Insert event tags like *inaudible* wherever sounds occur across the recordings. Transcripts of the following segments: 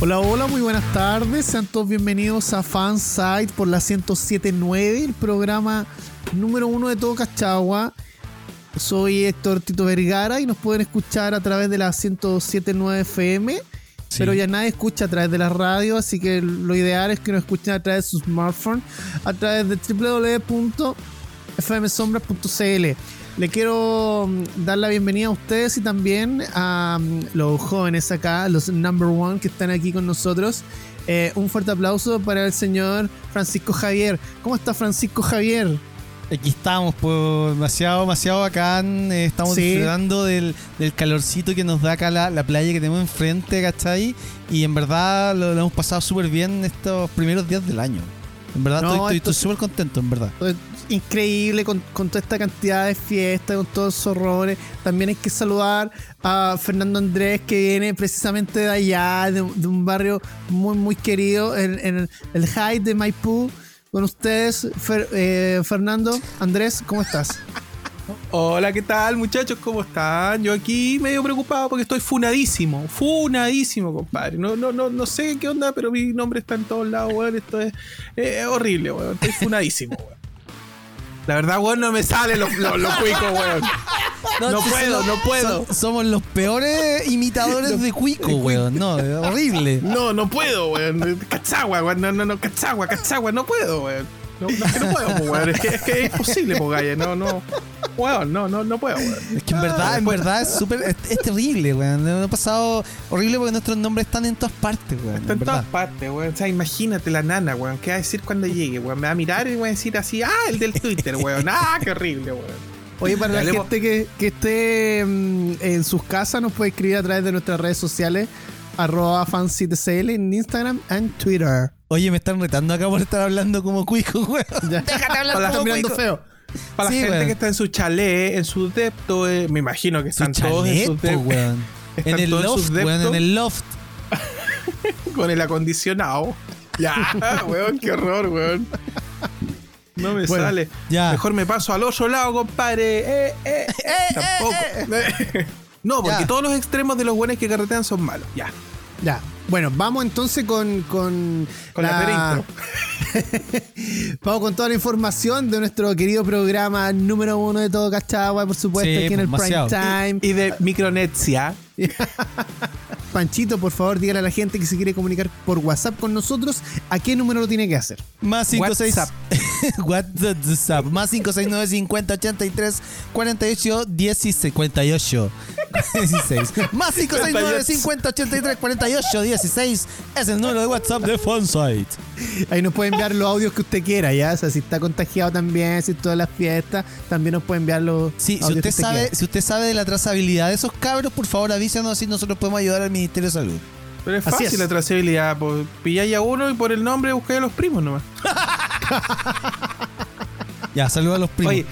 Hola, hola, muy buenas tardes. Sean todos bienvenidos a Fansite por la 1079, el programa número uno de todo Cachagua. Soy Héctor Tito Vergara y nos pueden escuchar a través de la 1079 FM. Pero ya nadie escucha a través de la radio, así que lo ideal es que nos escuchen a través de su smartphone, a través de www.fmsombras.cl. Le quiero mm, dar la bienvenida a ustedes y también a mm, los jóvenes acá, los number one que están aquí con nosotros. Eh, un fuerte aplauso para el señor Francisco Javier. ¿Cómo está Francisco Javier? Aquí estamos, pues demasiado, demasiado bacán. Eh, estamos disfrutando del, calorcito que nos da acá la, playa que tenemos enfrente, ¿cachai? Y en verdad lo, hemos pasado súper bien estos primeros días del año. En verdad estoy súper contento, en verdad increíble con, toda esta cantidad de fiestas, con todos esos horrores. También hay que saludar a Fernando Andrés, que viene precisamente de allá, de, un barrio muy, muy querido, en, el, el High de Maipú. Con ustedes, eh, Fernando, Andrés, ¿cómo estás? *laughs* Hola, ¿qué tal muchachos? ¿Cómo están? Yo aquí medio preocupado porque estoy funadísimo, funadísimo, compadre. No, no, no, no sé qué onda, pero mi nombre está en todos lados, weón. Esto es, horrible, weón. Estoy funadísimo, weón. La verdad, weón, no me salen los, los, cuicos, weón. No, puedo, no puedo. somos los peores imitadores de cuico, weón. No, horrible. No, no puedo, weón. Cachagua, weón. No, no, no, cachagua, cachagua. No puedo, weón. No, no, es que no puedo, *laughs* weón. Es que, es que es imposible, po, No, no. Weón, no, no, no puedo, weón. Es que en verdad, en verdad es súper. Es, terrible, weón. Me ha pasado horrible porque nuestros nombres están en todas partes, weón. Están en, todas partes, weón. O sea, imagínate la nana, weón. ¿Qué va a decir cuando llegue, weón? Me va a mirar y va a decir así, ah, el del Twitter, weón. *laughs* Ah, qué horrible, weón. Oye, para la gente que, que esté mm, en sus casas, nos puede escribir a través de nuestras redes sociales, arroba fancitcl en Instagram y Twitter. Oye, me están retando acá por estar hablando como cuico, *laughs* weón. Déjate hablar como mirando feo. Para la gente que está en su chalet, en su depto, eh, me imagino que están todos en su depto. Weón. *laughs* en el loft, weón, en el loft. *laughs* Con el acondicionado. Ya, weón, qué horror, weón. No me sale. Ya. Mejor me paso al otro lado, compadre. Eh, eh, eh, tampoco. no, porque todos los extremos de los buenos que carretean son malos. Ya. Ya. Bueno, vamos entonces con. Con, con la, *laughs* vamos con toda la información de nuestro querido programa número uno de todo Cachagua, por supuesto, aquí en el Prime Time. Y, de Micronetia. *laughs* Panchito, por favor, dígale a la gente que se quiere comunicar por WhatsApp con nosotros, ¿a qué número lo tiene que hacer? Más 56 *laughs* WhatsApp. Más 569 50 83 48 16 48 16. *laughs* Más 569 50 83 48 16 es el número de WhatsApp de Fonsite. Ahí nos puede enviar los audios que usted quiera, ya. O sea, si está contagiado también, si todas las fiestas, también nos puede enviar los. Sí, si usted, sabe, si usted sabe de la trazabilidad de esos cabros, por favor avísanos así nosotros podemos ayudar al Ministerio de Salud. Pero es fácil la trazabilidad, pues, pilláis a uno y por el nombre buscáis a los primos nomás. *laughs* ya, saludos a los primos. Oye,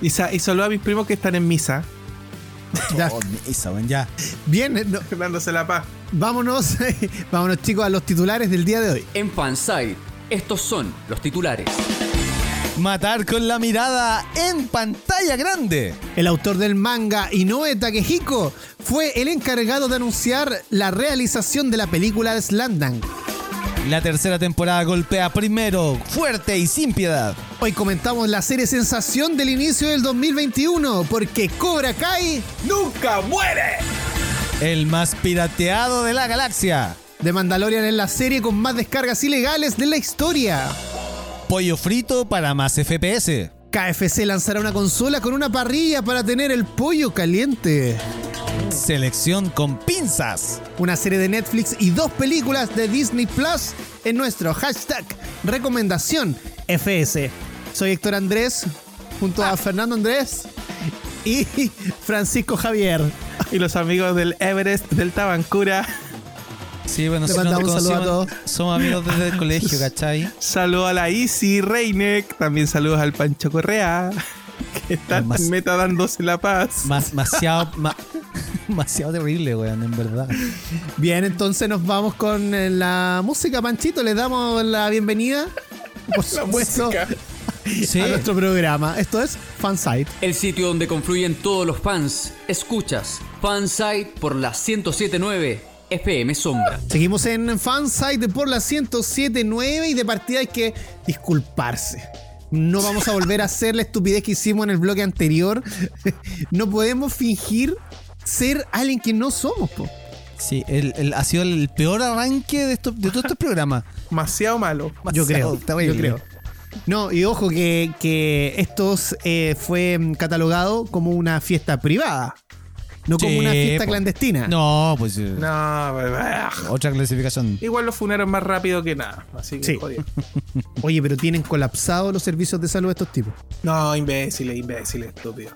y, y saludos a mis primos que están en misa. *laughs* Ya. Oh, ya. Bien, dándose la paz. Vámonos, *laughs* vámonos chicos a los titulares del día de hoy. En Fanside, estos son los titulares. Matar con la mirada en pantalla grande. El autor del manga Inoue Takehiko fue el encargado de anunciar la realización de la película de Slandang. La tercera temporada golpea primero, fuerte y sin piedad. Hoy comentamos la serie sensación del inicio del 2021, porque Cobra Kai nunca muere. El más pirateado de la galaxia. De Mandalorian es la serie con más descargas ilegales de la historia. Pollo frito para más FPS. KFC lanzará una consola con una parrilla para tener el pollo caliente. Selección con pinzas. Una serie de Netflix y dos películas de Disney Plus en nuestro hashtag recomendación FS. Soy Héctor Andrés, junto a Fernando Andrés y *laughs* Francisco Javier. Y los amigos del Everest del Tabancura. Sí, bueno, Le si no mandamos un saludo a todos. somos amigos desde el colegio, *laughs* ¿cachai? Saludos a la Isi Reinek. También saludos al Pancho Correa. *laughs* Que está en meta dándose la paz. Más, demasiado, ma- *laughs* demasiado terrible, weón, en verdad. Bien, entonces nos vamos con eh, la música, Panchito. Les damos la bienvenida, por La supuesto, música. Sí. a nuestro programa. Esto es Fansite. El sitio donde confluyen todos los fans. Escuchas Fansite por la 1079 FM Sombra. Seguimos en Fansite por la 1079 y de partida hay que disculparse. No vamos a volver a hacer la estupidez que hicimos en el bloque anterior. *laughs* No podemos fingir ser alguien que no somos, po. Sí, el, el- ha sido el peor arranque de, esto, de todo este programa. *laughs* Demasiado malo. Yo creo, yo creo. No, y ojo que, que esto eh, fue catalogado como una fiesta privada, no como Sí, una fiesta po. clandestina. No, pues eh, No, pues, ah. otra clasificación. igual lo funaron más rápido que nada. Así que Sí. jodido. *laughs* Oye, pero tienen colapsados los servicios de salud estos tipos. No, imbéciles, imbéciles, estúpido.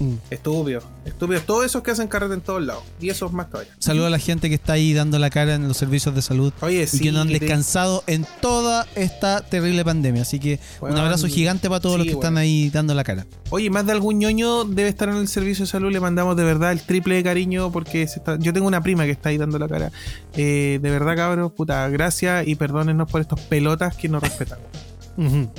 Mm. Estúpido, estúpido. Todos esos que hacen carrete en todos lados. Y esos más todavía. Saludo a la gente que está ahí dando la cara en los servicios de salud Oye, y sí. que no han te- descansado en toda esta terrible pandemia. Así que un abrazo gigante para todos los que están ahí dando la cara. Oye, más de algún ñoño debe estar en el servicio de salud. Le mandamos de verdad el triple de cariño porque se está- yo tengo una prima que está ahí dando la cara. Eh, de verdad, cabros, puta, gracias y perdónennos por estos pelotas que nos respetamos. Ujú.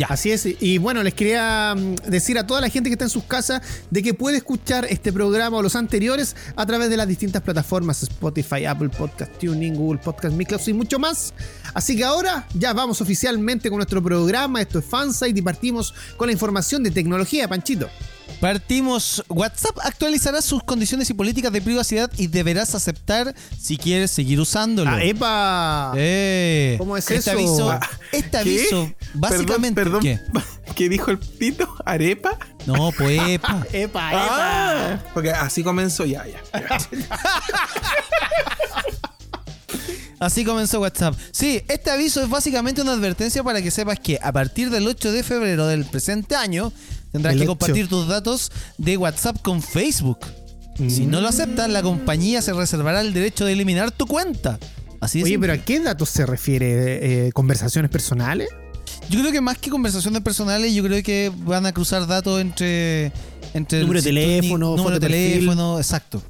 Ya. Así es. Y bueno, les quería mm, decir a toda la gente que está en sus casas de que puede escuchar este programa o los anteriores a través de las distintas plataformas Spotify, Apple Podcast, Tuning, Google Podcast, Mixcloud y mucho más. Así que ahora ya vamos oficialmente con nuestro programa. Esto es Fansite y partimos con la información de tecnología, Panchito. Partimos. WhatsApp actualizará sus condiciones y políticas de privacidad y deberás aceptar si quieres seguir usándolo. ¡Ah, epa! Eh, ¿Cómo es este eso? Aviso, Ah, este ¿Qué? aviso, básicamente. Perdón, ¿Qué? perdón. *laughs* ¿Qué dijo el pito? ¿Arepa? No, pues. epa. *laughs* ¡Epa, epa! Ah, porque así comenzó ya. ya. *laughs* Así comenzó WhatsApp. Sí, este aviso es básicamente una advertencia para que sepas que a partir del 8 de febrero del presente año tendrás El que 8. compartir tus datos de WhatsApp con Facebook. Si no lo aceptas, la compañía se reservará el derecho de eliminar tu cuenta. Así Oye, simple. pero ¿a qué datos se refiere? Eh, ¿Conversaciones personales? Yo creo que más que conversaciones personales, yo creo que van a cruzar datos entre. entre el- Número de si tú ni- teléfono, número foto de perfil. teléfono, exacto.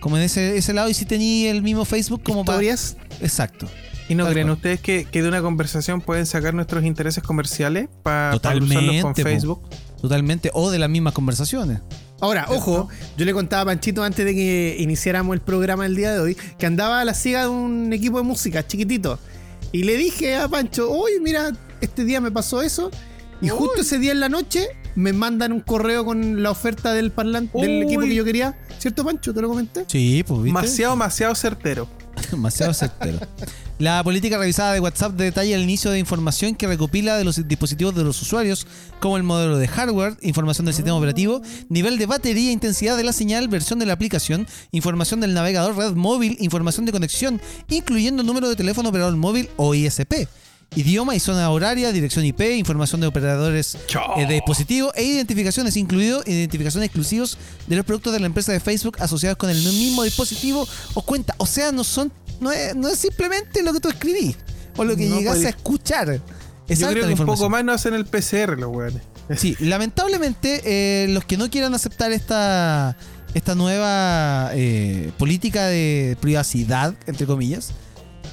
Como en ese, ese lado, y si tenía el mismo Facebook como para. ¿Historias? Exacto. ¿Y no Tal creen cual. ustedes que, que de una conversación pueden sacar nuestros intereses comerciales para Totalmente, cruzarlos con po. Totalmente. O de las mismas conversaciones. Ahora, ojo, yo le contaba a Panchito antes de que iniciáramos el programa el día de hoy que andaba a la ciega de un equipo de música chiquitito. Y le dije a Pancho, oye, mira, este día me pasó eso. Y justo ese día en la noche me mandan un correo con la oferta del parlante del equipo que yo quería. ¿Cierto, Pancho? ¿Te lo comenté? Sí, pues, ¿viste? Demasiado, demasiado certero. *laughs* Demasiado certero. La política revisada de WhatsApp detalla el inicio de información que recopila de los dispositivos de los usuarios, como el modelo de hardware, información del sistema operativo, nivel de batería, intensidad de la señal, versión de la aplicación, información del navegador, red móvil, información de conexión, incluyendo número de teléfono operador móvil o ISP. Idioma y zona horaria, dirección IP, información de operadores eh, de dispositivo e identificaciones, incluido identificaciones exclusivos de los productos de la empresa de Facebook asociados con el mismo dispositivo o cuenta. O sea, no son, no es, no es simplemente lo que tú escribís o lo que No, llegas a escuchar. Es Yo creo que un poco más no hacen el PCR los weones. *laughs* Sí, lamentablemente eh, los que no quieran aceptar esta, esta nueva eh, política de privacidad, entre comillas,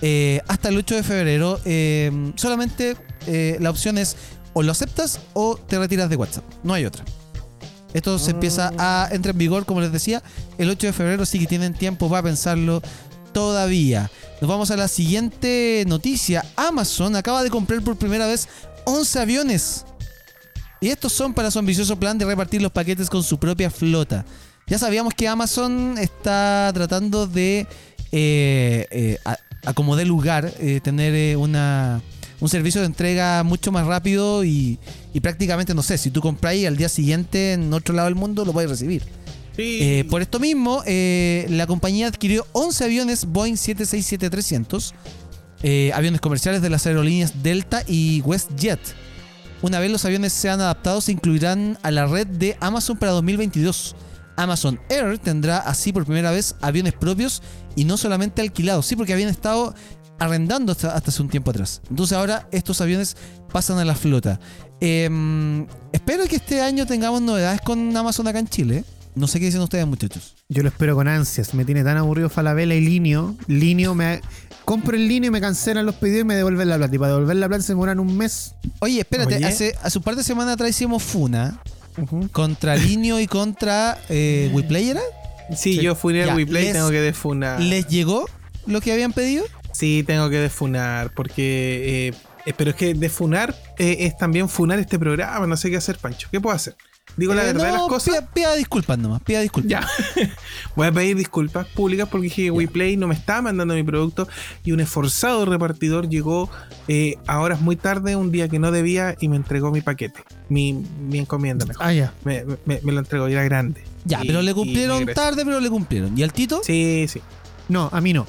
eh, hasta el 8 de febrero eh, solamente eh, la opción es o lo aceptas o te retiras de WhatsApp. No hay otra. Esto se empieza a entrar en vigor, como les decía, el 8 de febrero, así que tienen tiempo para pensarlo todavía. Nos vamos a la siguiente noticia. Amazon acaba de comprar por primera vez 11 aviones. Y estos son para su ambicioso plan de repartir los paquetes con su propia flota. Ya sabíamos que Amazon está tratando de, eh, eh, a, a como dé lugar, eh, tener eh, una, un servicio de entrega mucho más rápido y, y prácticamente, no sé, si tú compras y al día siguiente en otro lado del mundo lo puedes recibir. Sí. Eh, por esto mismo, eh, la compañía adquirió 11 aviones Boeing 767-300, eh, aviones comerciales de las aerolíneas Delta y WestJet. Una vez los aviones sean adaptados, se incluirán a la red de Amazon para 2022. Amazon Air tendrá así por primera vez aviones propios y no solamente alquilados. Sí, porque habían estado arrendando hasta, hace un tiempo atrás. Entonces ahora estos aviones pasan a la flota. Em, espero que este año tengamos novedades con Amazon acá en Chile. No sé qué dicen ustedes, muchachos. Yo lo espero con ansias. Me tiene tan aburrido Falabella y Linio. Linio me. Compro el Linio y me cancelan los pedidos y me devuelven la plata. Y para devolver la plata se demoran un mes. Oye, espérate, Oye. hace, hace un par de semanas atrás hicimos Funa contra Linio y contra eh, WePlay, ¿era? Sí, Sí. yo funé el WePlay, tengo que defunar. ¿Les llegó lo que habían pedido? Sí, tengo que defunar, porque. eh, eh, pero es que defunar eh, es también funar este programa. No sé qué hacer, Pancho. ¿Qué puedo hacer? Digo la Eh, verdad de no, las cosas. Pida, pida disculpas nomás, pida disculpas. Ya. *laughs* Voy a pedir disculpas públicas porque dije que WePlay no me estaba mandando mi producto y un esforzado repartidor llegó eh, a horas muy tarde, un día que no debía, y me entregó mi paquete, mi, mi encomienda mejor. Ah, ya. Me, me- me lo entregó y era grande. Ya, Y- pero le cumplieron tarde, pero le cumplieron. ¿Y al Tito? Sí, sí. No, a mí no.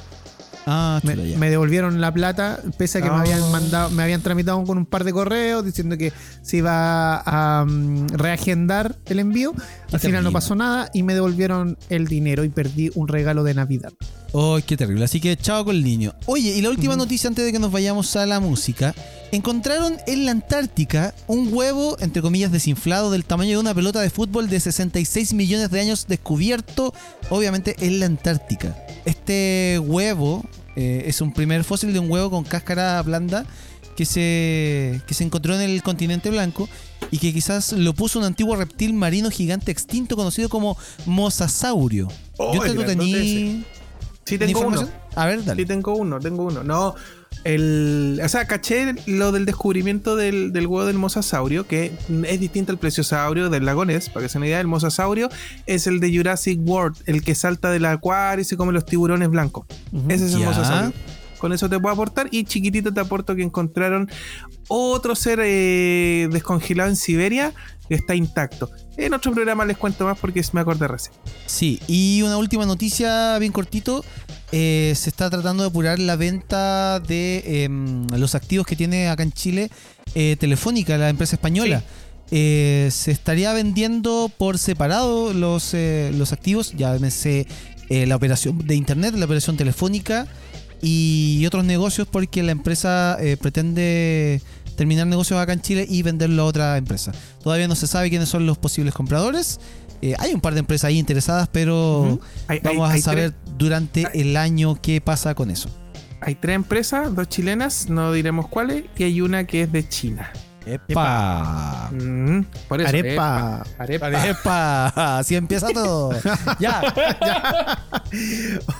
Ah, Me, me devolvieron la plata, pese a que me Ah. habían mandado, me habían tramitado con un par de correos diciendo que se iba a mm, reagendar el envío. Al final no pasó nada y me devolvieron el dinero y perdí un regalo de Navidad. ¡Ay, qué terrible! Así que chao con el niño. Oye, y la última noticia antes de que nos vayamos a la música. Encontraron en la Antártica un huevo, entre comillas, desinflado del tamaño de una pelota de fútbol de 66 millones de años descubierto, obviamente, en la Antártica. Este huevo eh, es un primer fósil de un huevo con cáscara blanda que se, que se encontró en el continente blanco y que quizás lo puso un antiguo reptil marino gigante extinto conocido como mosasaurio. Oh, Yo te lo grandote tení... Sí, ¿Tiene tengo uno. A ver, dale. Sí, tengo uno, tengo uno. No, el, o sea, caché lo del descubrimiento del, del huevo del mosasaurio, que es distinto al plesiosaurio del lago Ness, para que se una idea. El mosasaurio es el de Jurassic World, el que salta del acuario y se come los tiburones blancos. Ese es el Ya. mosasaurio. Con eso te puedo aportar. Y chiquitito te aporto que encontraron otro ser eh, descongelado en Siberia que está intacto. En otro programa les cuento más porque me acordé recién. Sí, y una última noticia bien cortito. eh, se está tratando de apurar la venta de em, los activos que tiene acá en Chile eh, Telefónica, la empresa española. Eh, se estaría vendiendo por separado los, eh, los activos, llámese eh, la operación de internet, la operación telefónica y otros negocios porque la empresa eh, pretende terminar negocios acá en Chile y venderlo a otra empresa. Todavía no se sabe quiénes son los posibles compradores. Eh, hay un par de empresas ahí interesadas, pero hay- vamos hay a saber durante hay- el año qué pasa con eso. Hay tres empresas, dos chilenas, no diremos cuáles, y hay una que es de China. ¡Epa! Mm, por eso. Arepa. epa, arepa. ¡Epa! Así empieza todo. *laughs* ya.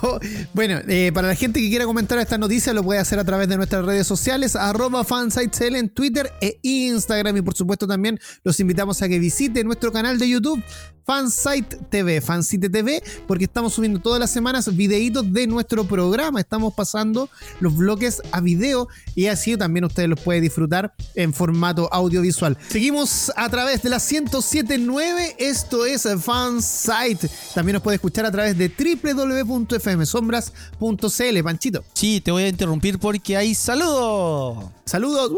Oh, bueno, eh, para la gente que quiera comentar esta noticia lo puede hacer a través de nuestras redes sociales, arroba fansitecl en Twitter e Instagram. Y por supuesto también los invitamos a que visiten nuestro canal de YouTube, Fansite TV, Fansite TV, porque estamos subiendo todas las semanas videitos de nuestro programa. Estamos pasando los bloques a video y así también ustedes los pueden disfrutar en formato audiovisual. Seguimos a través de la 1079, esto es Fansite. También nos puede escuchar a través de www.fmsombras.cl. Panchito, Sí, te voy a interrumpir porque hay saludos. saludos.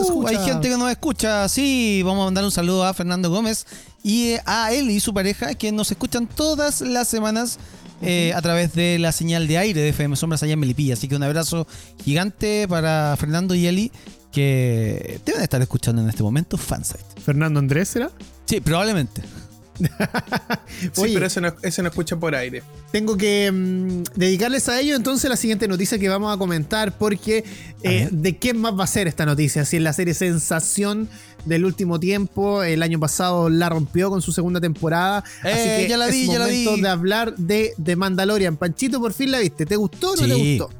Escucha. Hay gente que nos escucha, sí. Vamos a mandar un saludo a Fernando Gómez y eh, a él y su pareja que nos escuchan todas las semanas eh, a través de la señal de aire de FM Sombras allá en Melipilla. Así que un abrazo gigante para Fernando y Eli que deben estar escuchando en este momento Fansite. Fernando Andrés, ¿será? Sí, probablemente. *laughs* Sí, Oye. pero ese no, ese no escucha por aire. Tengo que mm, dedicarles a ello entonces la siguiente noticia que vamos a comentar porque eh, de qué más va a ser esta noticia. Si es la serie Sensación del último tiempo, el año pasado la rompió con su segunda temporada. Eh, así que ya la vi, es ya la momento vi. de hablar de, de Mandalorian. Panchito, por fin la viste. ¿Te gustó o no te Sí. gustó?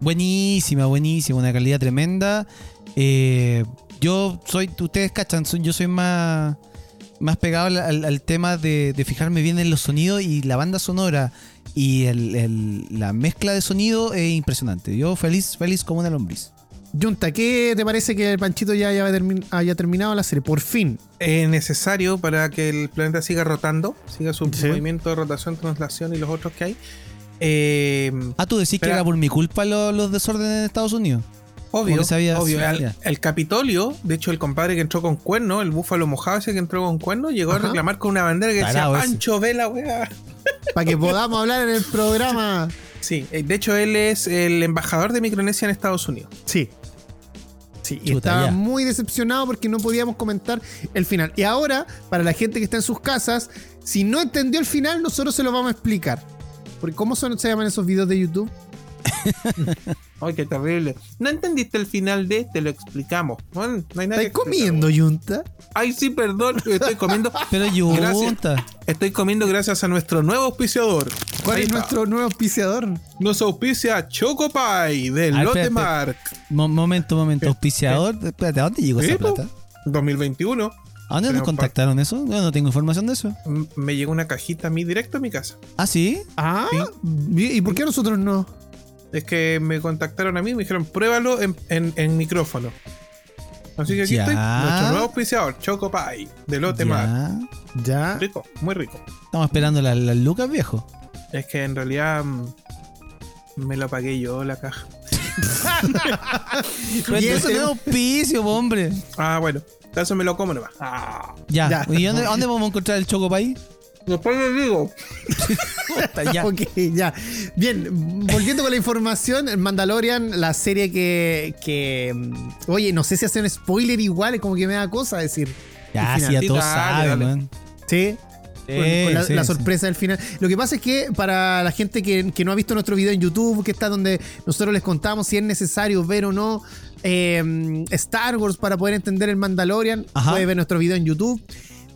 Buenísima, buenísima, una calidad tremenda. Eh, yo soy, ustedes cachan, yo soy más, más pegado al tema de, de fijarme bien en los sonidos y la banda sonora y el- el- la mezcla de sonido es impresionante. Yo feliz, feliz como una lombriz. Junta, ¿qué te parece que el Panchito ya haya, termi- haya terminado la serie? Por fin. Es necesario para que el planeta siga rotando, siga su Sí. movimiento de rotación, translación y los otros que hay. Eh, Ah, tú decís que era por mi culpa lo- los desórdenes en Estados Unidos. Obvio, sabía- obvio. El, el Capitolio, de hecho, el compadre que entró con cuerno, el búfalo mojado ese que entró con cuerno, llegó Ajá. a reclamar con una bandera que Tarao decía. Pancho, ve la weá. *laughs* Para que podamos hablar en el programa. Sí, eh, de hecho, él es el embajador de Micronesia en Estados Unidos. Sí. Sí, y Chuta, estaba ya. muy decepcionado porque no podíamos comentar el final. Y ahora, para la gente que está en sus casas, si no entendió el final, nosotros se lo vamos a explicar. Porque ¿cómo son, se llaman esos videos de YouTube? *laughs* Ay, qué terrible. ¿No entendiste el final de? Te lo explicamos. Bueno, no hay nada ¿Estás comiendo, Yunta? Ay, sí, perdón. Estoy comiendo. *laughs* Pero. Yunta. Estoy comiendo gracias a nuestro nuevo auspiciador. ¿Cuál Ahí es está. nuestro nuevo auspiciador? Nos auspicia Choco Pie de Ah. Mark Mo- momento, momento. Auspiciador. Espérate, ¿a dónde llegó esa po. plata? 2021. ¿A dónde nos contactaron eso? Yo no tengo información de eso. Me llegó una cajita a mí directo a mi casa. ¿Ah, sí? Ah, Sí. ¿y por qué nosotros no? Es que me contactaron a mí y me dijeron, pruébalo en, en- en micrófono. Así que aquí Ya. estoy. Nuestro nuevo auspiciador, Choco Pie de Mark. Ya. Ya. Rico, muy rico. Estamos esperando las las lucas, viejo. Es que en realidad mm, me lo pagué yo la caja. *laughs* Y eso no es auspicio, hombre. Ah, bueno. Entonces me lo como nomás. Ah. Ya. Ya. ¿Y dónde, dónde vamos a encontrar el Chocopay? Después les digo. ya. *laughs* Ok, ya. Bien, volviendo con la información, el Mandalorian, la serie que, que. mm, Oye, no sé si hacer un spoiler igual, es como que me da cosa decir. Ya, sí, ya todos saben. Sí. Sí, Con- la, sí, la sí. sorpresa del final. Lo que pasa es que para la gente que, que no ha visto nuestro video en YouTube, que está donde nosotros les contamos si es necesario ver o no eh, Star Wars para poder entender el Mandalorian, Ajá. puede ver nuestro video en YouTube.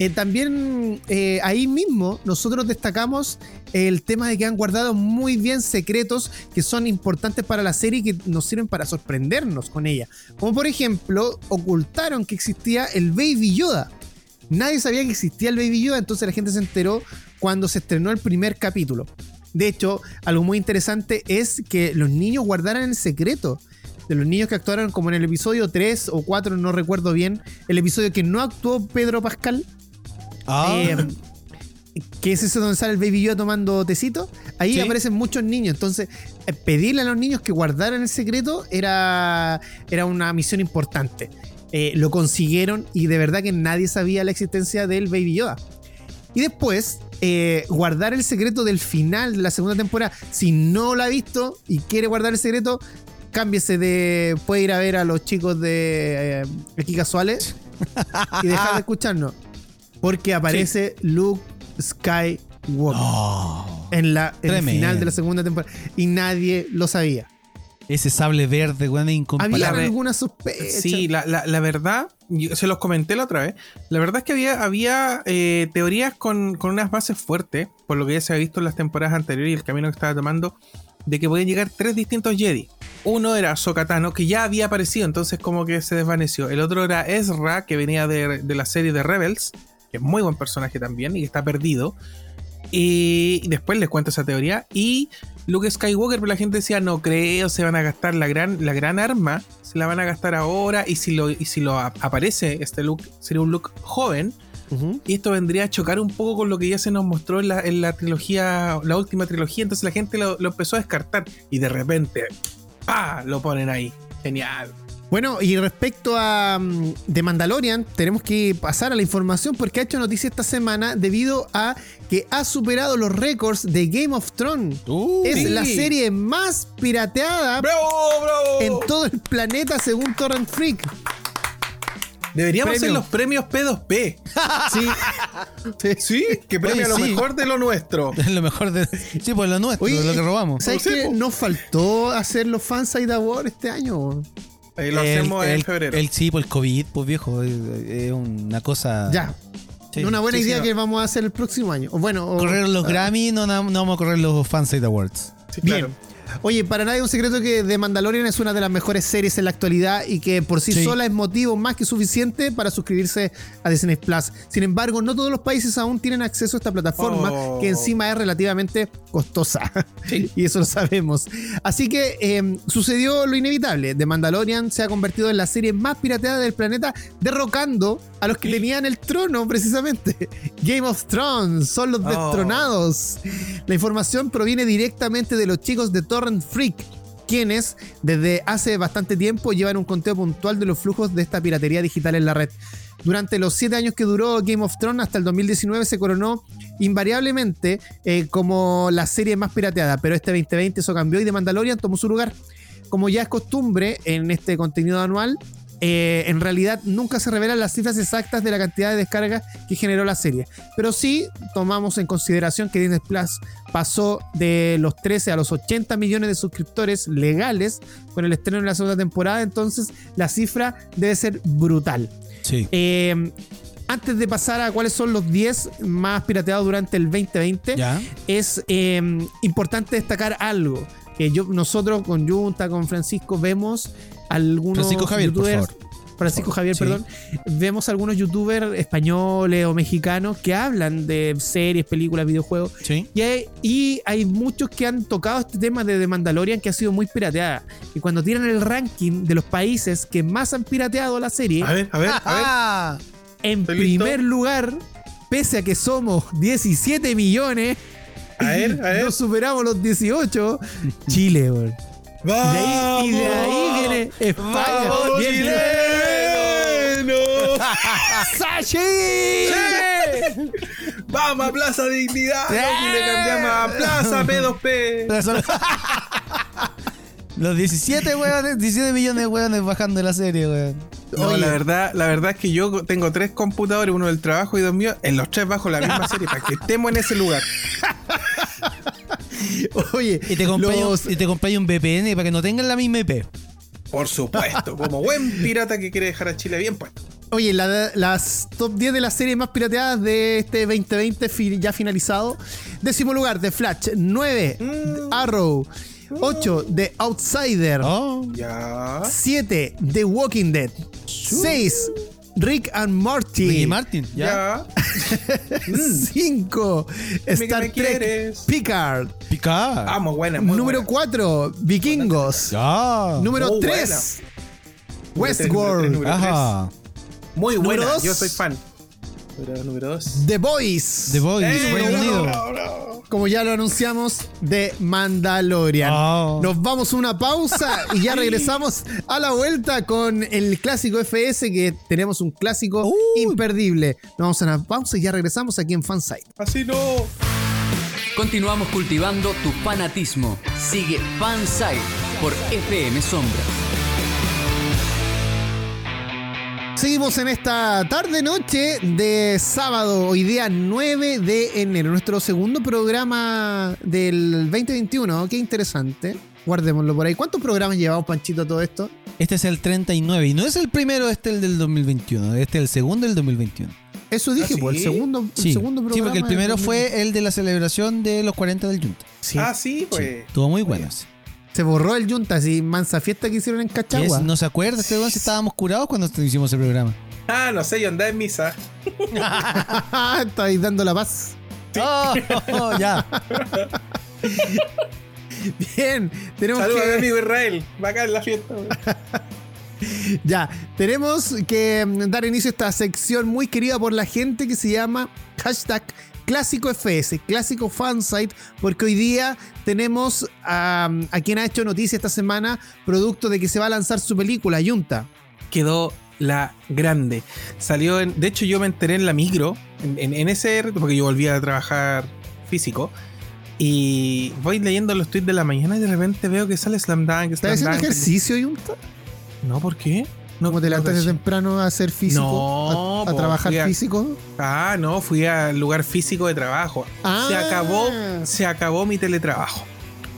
Eh, también eh, ahí mismo nosotros destacamos el tema de que han guardado muy bien secretos que son importantes para la serie y que nos sirven para sorprendernos con ella. Como por ejemplo, ocultaron que existía el Baby Yoda. Nadie sabía que existía el Baby Yoda, entonces la gente se enteró cuando se estrenó el primer capítulo. De hecho, algo muy interesante es que los niños guardaran el secreto. De los niños que actuaron como en el episodio 3 o 4, no recuerdo bien, el episodio que no actuó Pedro Pascal, Ah, eh, que es ese donde sale el Baby Yoda tomando tecito, ahí Sí. aparecen muchos niños. Entonces, eh, pedirle a los niños que guardaran el secreto era, era una misión importante. Eh, lo consiguieron y de verdad que nadie sabía la existencia del Baby Yoda. Y después, eh, guardar el secreto del final de la segunda temporada. Si no lo ha visto y quiere guardar el secreto, cámbiese de. Puede ir a ver a los chicos de eh, aquí casuales y dejar de *laughs* escucharnos. Porque aparece Luke Skywalker oh, en, la, en el Tremendo. final de la segunda temporada. Y nadie lo sabía. ese sable verde, weón, es incomparable. Había alguna sospecha. Sí, la, la- la verdad, yo se los comenté la otra vez. La verdad es que había, había eh, teorías con, con unas bases fuertes, por lo que ya se ha visto en las temporadas anteriores y el camino que estaba tomando, de que podían llegar tres distintos Jedi. Uno era Sokatano, que ya había aparecido, entonces como que se desvaneció. El otro era Ezra, que venía de, de la serie de Rebels, que es muy buen personaje también y que está perdido. Y después les cuento esa teoría. Y Luke Skywalker, pero la gente decía, no creo, se van a gastar la gran, la gran arma, se la van a gastar ahora. Y si lo, y si lo ap- aparece este Luke, sería un Luke joven. Y esto vendría a chocar un poco con lo que ya se nos mostró en la, en la trilogía, la última trilogía. Entonces la gente lo, lo empezó a descartar. Y de repente, ¡pa! Lo ponen ahí. Genial. Bueno, y respecto a mm, The Mandalorian, tenemos que pasar a la información porque ha hecho noticia esta semana debido a que ha superado los récords de Game of Thrones. Uh, es sí. la serie más pirateada ¡Bravo, bravo! en todo el planeta según Torrent Freak. Deberíamos Premio. hacer los premios P2P. *laughs* Sí. Sí, que premia lo sí. mejor de lo nuestro. es *laughs* lo mejor de. Sí, pues lo nuestro, Oye, lo que robamos. ¿Sabes po. Nos faltó hacer los Fanside Awards este año. Eh, lo El- hacemos en el- febrero. El, sí, por el COVID, pues viejo, es, una cosa. Ya. Sí. Una buena Sí, idea que vamos a hacer el próximo año. O bueno, o- Correr los ah, Grammy, no, no, vamos a correr los Fansite Awards. Sí, Bien. claro. Oye, para nadie es un secreto que The Mandalorian es una de las mejores series en la actualidad y que por sí, Sí. sola es motivo más que suficiente para suscribirse a Disney Plus. Sin embargo, no todos los países aún tienen acceso a esta plataforma Oh. que encima es relativamente costosa. *laughs* y eso lo sabemos. Así que eh, sucedió lo inevitable. The Mandalorian se ha convertido en la serie más pirateada del planeta, derrocando a los que tenían el trono precisamente. *laughs* Game of Thrones son los Oh. destronados. La información proviene directamente de los chicos de Freak, quienes desde hace bastante tiempo llevan un conteo puntual de los flujos de esta piratería digital en la red. Durante los siete años que duró Game of Thrones hasta el 2019 se coronó invariablemente eh, como la serie más pirateada, pero este 2020 eso cambió y The Mandalorian tomó su lugar. Como ya es costumbre en este contenido anual, eh, en realidad nunca se revelan las cifras exactas de la cantidad de descargas que generó la serie. Pero sí tomamos en consideración que Disney Plus pasó de los 13 a los 80 millones de suscriptores legales con el estreno de la segunda temporada, entonces la cifra debe ser brutal. Sí. Eh, antes de pasar a cuáles son los 10 más pirateados durante el 2020, Ya. es eh, importante destacar algo. Que yo, nosotros con Junta, con Francisco, vemos algunos Francisco Javier, por youtubers. favor. Francisco Javier, Sí. perdón. Vemos algunos youtubers españoles o mexicanos que hablan de series, películas, videojuegos. Sí. Y hay, y hay muchos que han tocado este tema de The Mandalorian que ha sido muy pirateada. Y cuando tiran el ranking de los países que más han pirateado la serie, A ver, a ver, a ver. *laughs* En listo. primer lugar, pese a que somos 17 millones, A ver, a ver. no superamos los 18, Chile, weón. Y de ahí, y de ahí viene España. ¡Vamos, Viene-! *laughs* ¡Sachi! ¡Vamos a Plaza Dignidad! Y le cambiamos a Plaza P2P. *laughs* Los 17 weones, 17 millones de weones bajando la serie, weón. No, Oye. la verdad, la verdad es que yo tengo tres computadores, uno del trabajo y dos míos, en los tres bajo la misma *laughs* serie, para que estemos en ese lugar. *laughs* Oye, Y te compré los- un, y te compré un VPN para que no tengan la misma IP. Por supuesto, como buen pirata que quiere dejar a Chile bien puesto. Oye, la- las top 10 de las series más pirateadas de este 2020 fi- ya finalizado. Décimo lugar, The Flash. 9, Mm. Arrow. 8, The Outsider. Oh. Ya. 7, The Walking Dead. 6, Rick and Morty. Ricky Martin, ya. Ya. *laughs* 5, que Star me Trek quieres. Picard. Picar. Vamos, buena. muy Número buena. 4, Vikingos. Ya. Número Oh, 3, buena. Número tres, Westworld. número tres. Ajá. Muy Número buena. dos. Yo soy fan. Número, número dos. The Boys. The Boys, ¡Eh, Reino Unido. Como ya lo anunciamos, de Mandalorian. Oh. Nos vamos a una pausa y ya *laughs* regresamos a la vuelta con el clásico FS, que tenemos un clásico Uy. imperdible. Nos vamos a una pausa y ya regresamos aquí en Fansite. Así no. Continuamos cultivando tu fanatismo. Sigue Fansite por FM Sombra. Seguimos en esta tarde noche de sábado, hoy día 9 de enero, nuestro segundo programa del 2021. Qué interesante. Guardémoslo por ahí. ¿Cuántos programas llevamos, Panchito, todo esto? Este es el 39 y no es el primero, este es el del 2021. Este es el segundo del 2021. Eso dije, ¿Ah, pues, el sí? segundo, el Sí, segundo programa. sí porque el primero 2021. fue el de la celebración de los 40 del Junta. Sí. Ah, sí, pues. Sí, estuvo muy bueno. ese. Se borró el Junta, así, mansa fiesta que hicieron en ¿Qué Cachagua. es? ¿No se acuerda este weón si estábamos curados cuando hicimos el programa? Ah, no sé, yo andaba en misa. *laughs* Estáis dando la paz. Oh, *laughs* ya. Bien, tenemos Saludos a mi que, amigo Israel. Bacán la fiesta. *laughs* ya, tenemos que mm, dar inicio a esta sección muy querida por la gente que se llama hashtag Clásico FS, Clásico Fansite, porque hoy día tenemos a, a quien ha hecho noticia esta semana, producto de que se va a lanzar su película, Yunta. Quedó la grande. Salió en. De hecho, yo me enteré en la micro, en, en, en ese. Porque yo volví a trabajar físico. Y voy leyendo los tweets de la mañana y de repente veo que sale Slam Dunk. ¿Estás haciendo ejercicio, Yunta? No, ¿por qué? No, ¿Cómo te levantas de caché. temprano a hacer físico? No, a, a po, trabajar a- físico? Ah, no, fui al lugar físico de trabajo. Ah. Se acabó, se acabó mi teletrabajo.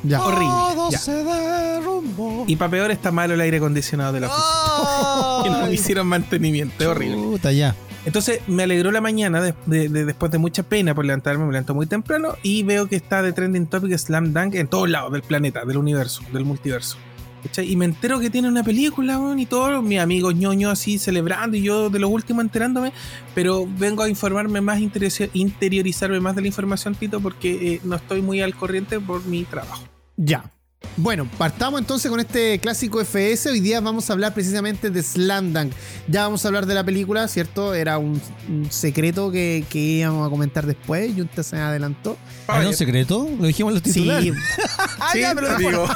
Ya. Horrible. Todo ya. se derrumbó. Y para peor está malo el aire acondicionado de la oficina. *laughs* Que no me hicieron mantenimiento, es horrible. Puta, ya. Entonces me alegró la mañana de- de- de- después de mucha pena por levantarme, me levanto muy temprano y veo que está de trending topic Slam Dunk en todos lados del planeta, del universo, del multiverso. ¿Cachai? Y me entero que tiene una película, weón, y todos mis amigos ñoños así celebrando y yo de lo último enterándome, pero vengo a informarme más, interiori- interiorizarme más de la información, Tito, porque eh, no estoy muy al corriente por mi trabajo. Ya. Bueno, partamos entonces con este clásico FS. Hoy día vamos a hablar precisamente de Slam Ya vamos a hablar de la película, ¿cierto? Era un, secreto que, íbamos a comentar después. Junta se adelantó. ¿Era un secreto? Lo dijimos en los titulares. *laughs* Sí, ah, pero digo.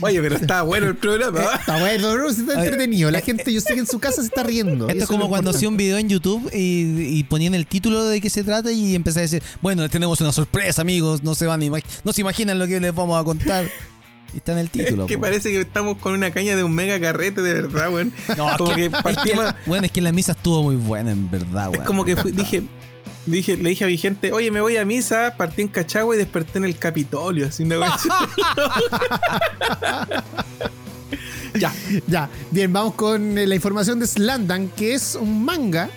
Oye, pero está bueno el programa. Está bueno, está entretenido. La gente, yo sé que en su casa se está riendo. Esto es como cuando hacía un video en YouTube y, ponían el título de qué se trata y empecé a decir, bueno, tenemos una sorpresa, amigos, no se van no se imaginan lo que les vamos a contar. Y está en el título. *laughs* Es que parece que estamos con una caña de un mega carrete, de verdad, weón. No, como que, bueno, es que la misa estuvo muy buena, en verdad, weón. Es como que dije, Dije, le dije a mi gente, oye, me voy a misa, partí en Cachagua y desperté en el Capitolio. Así *laughs* ya, ya. Bien, vamos con la información de Slandan, que es un manga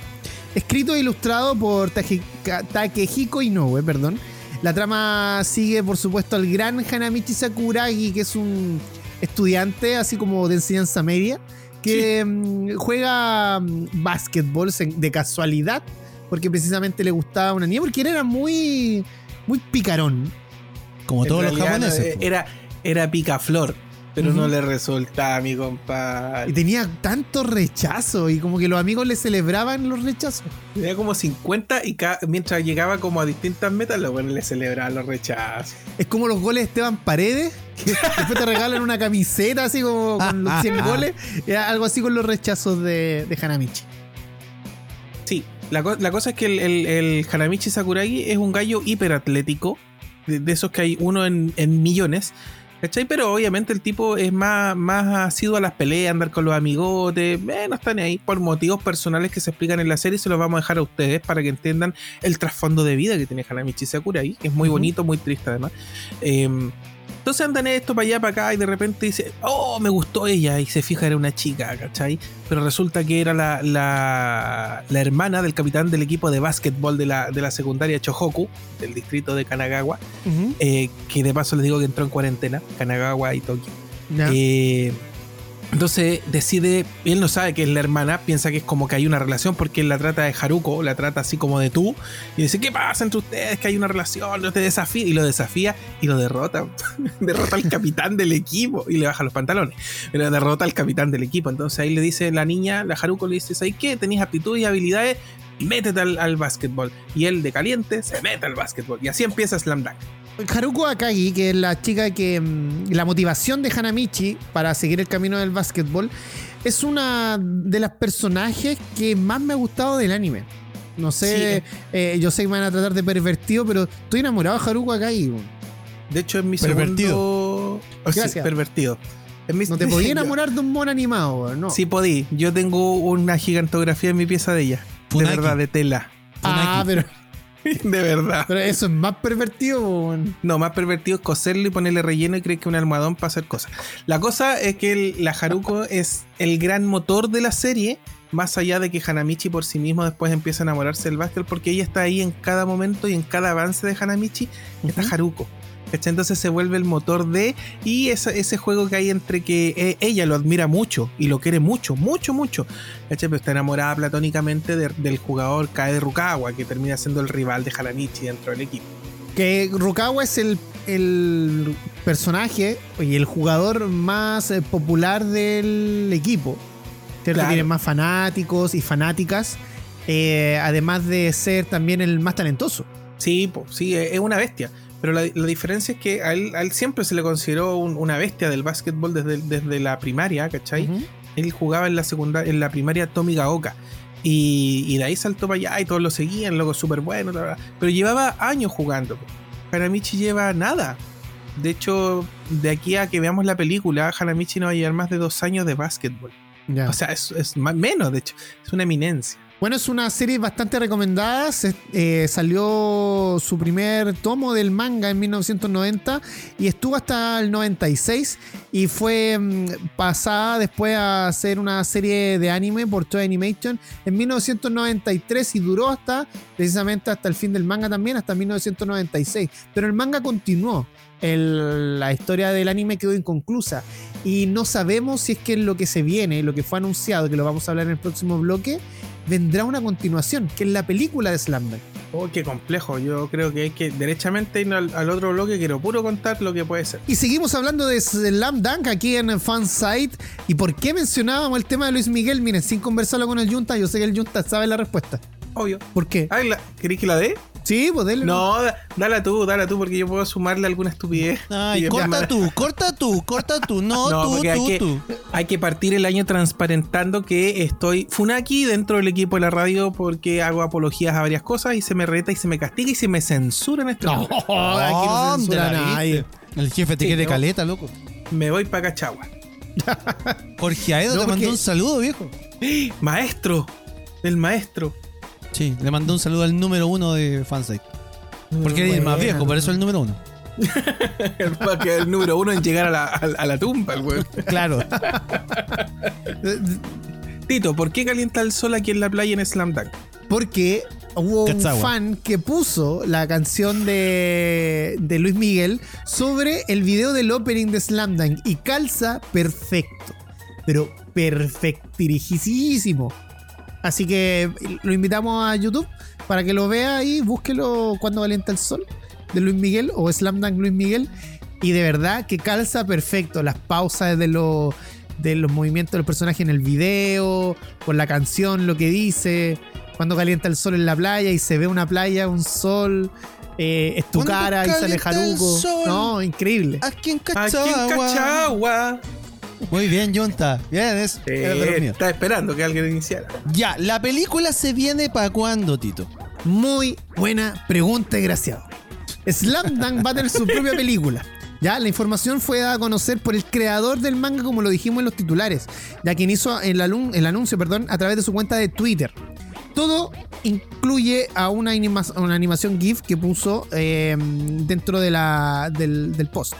escrito e ilustrado por Takehiko Inoue, perdón. La trama sigue, por supuesto, al gran Hanamichi Sakuragi, que es un estudiante, así como de enseñanza media, que mm, juega mm, básquetbol de casualidad porque precisamente le gustaba una niña, porque él era muy, muy picarón. Como todos los japoneses. Era, era picaflor, pero no le resultaba a mi compadre. Y tenía tanto rechazo y como que los amigos le celebraban los rechazos. Tenía como 50 y mientras llegaba como a distintas metas, los buenos le celebraban los rechazos. Es como los goles de Esteban Paredes, que *laughs* después te regalan una camiseta así como con los 100 *laughs* goles. Era algo así con los rechazos de, de Hanamichi. La, cosa es que el, Hanamichi Sakuragi es un gallo hiperatlético, de, de esos que hay uno en, millones. ¿Cachai? Pero obviamente el tipo es más, más asiduo a las peleas, andar con los amigotes, eh, no están ahí por motivos personales que se explican en la serie, se los vamos a dejar a ustedes para que entiendan el trasfondo de vida que tiene Hanamichi Sakuragi, que es muy bonito, muy triste además. Eh, entonces andan esto para allá, para acá, y de repente dice, oh, me gustó ella, y se fija, era una chica, ¿cachai? Pero resulta que era la, la, hermana del capitán del equipo de básquetbol de la, de la secundaria Chohoku, del distrito de Kanagawa, eh, que de paso les digo que entró en cuarentena, Kanagawa y Tokio. Eh, entonces decide, él no sabe que es la hermana, piensa que es como que hay una relación porque él la trata de Haruko, la trata así como de tú, y dice, ¿qué pasa entre ustedes? Que hay una relación, no te desafía, y lo desafía y lo derrota. *laughs* derrota al capitán del equipo y le baja los pantalones, pero derrota al capitán del equipo. Entonces ahí le dice la niña, la Haruko le dice, ¿sabes qué? Tenéis aptitud y habilidades, métete al, al básquetbol. Y él de caliente se mete al básquetbol. Y así empieza Slam Dunk. Haruko Akagi, que es la chica que. Mm, la motivación de Hanamichi para seguir el camino del básquetbol, es una de las personajes que más me ha gustado del anime. No sé, eh, yo sé que me van a tratar de pervertido, pero estoy enamorado de Haruko Akagi. De hecho, es mi pervertido. segundo. pervertido. no te podía *laughs* enamorar de un mono animado, ¿no? Sí, podí. Yo tengo una gigantografía en mi pieza de ella. De verdad, de tela. Ah, pero. *laughs* de verdad. Pero eso es más pervertido. No, más pervertido es coserle y ponerle relleno y creer que un almohadón para hacer cosas. La cosa es que la Haruko es el gran motor de la serie, más allá de que Hanamichi por sí mismo después empieza a enamorarse del básquet, porque ella está ahí en cada momento y en cada avance de Hanamichi, está Haruko. Entonces se vuelve el motor de. Y ese juego que hay entre que eh, ella lo admira mucho y lo quiere mucho, mucho, mucho. Pero está enamorada platónicamente del jugador Kae Rukawa, que termina siendo el rival de Hanamichi dentro del equipo. Que Rukawa es el, personaje y el jugador más eh, popular del equipo. Tiene más fanáticos y fanáticas. Eh, además de ser también el más talentoso. Sí, sí, es una bestia. Pero la, diferencia es que a él, siempre se le consideró una bestia del básquetbol desde, desde la primaria, ¿cachai? Él jugaba en la secundaria, en la primaria Tommy Gaoka. Y, de ahí saltó para allá y todos lo seguían, luego súper bueno, pero llevaba años jugando. Hanamichi lleva nada. De hecho, de aquí a que veamos la película, Hanamichi no va a llevar más de dos años de básquetbol. O sea, es, es menos, de hecho, es una eminencia. Bueno, es una serie bastante recomendada. Eh, salió su primer tomo del manga en 1990 y estuvo hasta el 96 y fue mm, pasada después a hacer una serie de anime por Toy Animation en 1993 y duró hasta precisamente hasta el fin del manga también, hasta 1996. Pero el manga continuó. la historia del anime quedó inconclusa y no sabemos si es que lo que se viene, lo que fue anunciado, que lo vamos a hablar en el próximo bloque, vendrá una continuación, que es la película de Slamdunk. Oh, qué complejo. Yo creo que hay que derechamente ir al, al, otro bloque. Quiero puro contar lo que puede ser. Y seguimos hablando de Slam Dunk aquí en Fansite. ¿Y por qué mencionábamos el tema de Luis Miguel? Miren, sin conversarlo con el Junta, yo sé que el Junta sabe la respuesta. Obvio. ¿Por qué? Ay, ¿Queréis que la dé? Sí, pues dale. No, dale tú, dale tú, porque yo puedo sumarle alguna estupidez. Ay, corta tú, corta tú, corta tú. No, no tú, tú, hay que, tú. Hay que partir el año transparentando que estoy funaki dentro del equipo de la radio porque hago apologías a varias cosas y se me reta y se me castiga y se me censura en este No, no. El jefe te sí, quiere caleta, loco. Me voy para Cachagua. *laughs* Jorge Aedo no, te mandó un saludo, viejo. Maestro, el maestro. Sí, le mandó un saludo al número uno de Fansite. Porque es el más viejo, por eso es el número uno. *laughs* Para que el número uno en llegar a la, a, la tumba, el weón. Claro. *laughs* Tito, ¿por qué calienta el sol aquí en la playa en Slam Dunk? Porque hubo Katsawa. un fan que puso la canción de, de Luis Miguel sobre el video del opening de Slam Dunk y calza perfecto. Pero perfectirísimo. Así que lo invitamos a YouTube para que lo vea y búsquelo cuando calienta el sol de Luis Miguel o Slam Dunk Luis Miguel. Y de verdad que calza perfecto las pausas de los, de los movimientos del personaje en el video, con la canción, lo que dice, cuando calienta el sol en la playa y se ve una playa, un sol. Eh, es tu cara y sale Jaruco. No, increíble. Aquí en Cachagua. Aquí en Cachagua. Muy bien, Junta. Bien, es. Eh, está esperando que alguien iniciara. Ya, ¿la película se viene para cuándo, Tito? Muy buena pregunta, desgraciado. Slam Dunk va a tener su propia película. Ya, la información fue dada a conocer por el creador del manga, como lo dijimos en los titulares, ya quien hizo el, el anuncio perdón, a través de su cuenta de Twitter. Todo incluye a una, anima una animación GIF que puso eh, dentro de la, del, del post.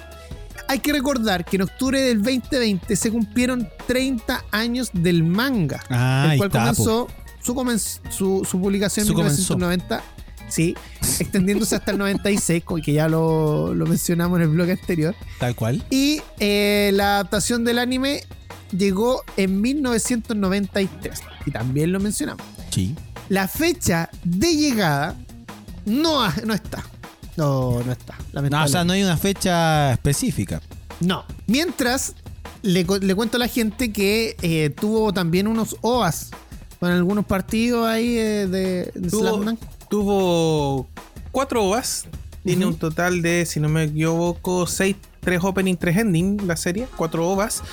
Hay que recordar que en octubre del 2020 se cumplieron 30 años del manga, ah, el cual está, comenzó su, comen su, su, publicación en 1990. Sí, extendiéndose hasta el 96, *laughs* que ya lo, lo, mencionamos en el blog anterior. Tal cual. Y eh, la adaptación del anime llegó en 1993. Y también lo mencionamos. Sí. La fecha de llegada no, no está. No, no está. No, o sea, no hay una fecha específica. No. Mientras, le, le cuento a la gente que eh, tuvo también unos OAS con algunos partidos ahí eh, de, de tuvo, tuvo cuatro OAS. Tiene uh -huh. un total de, si no me equivoco, seis tres opening, tres ending, la serie, cuatro ovas.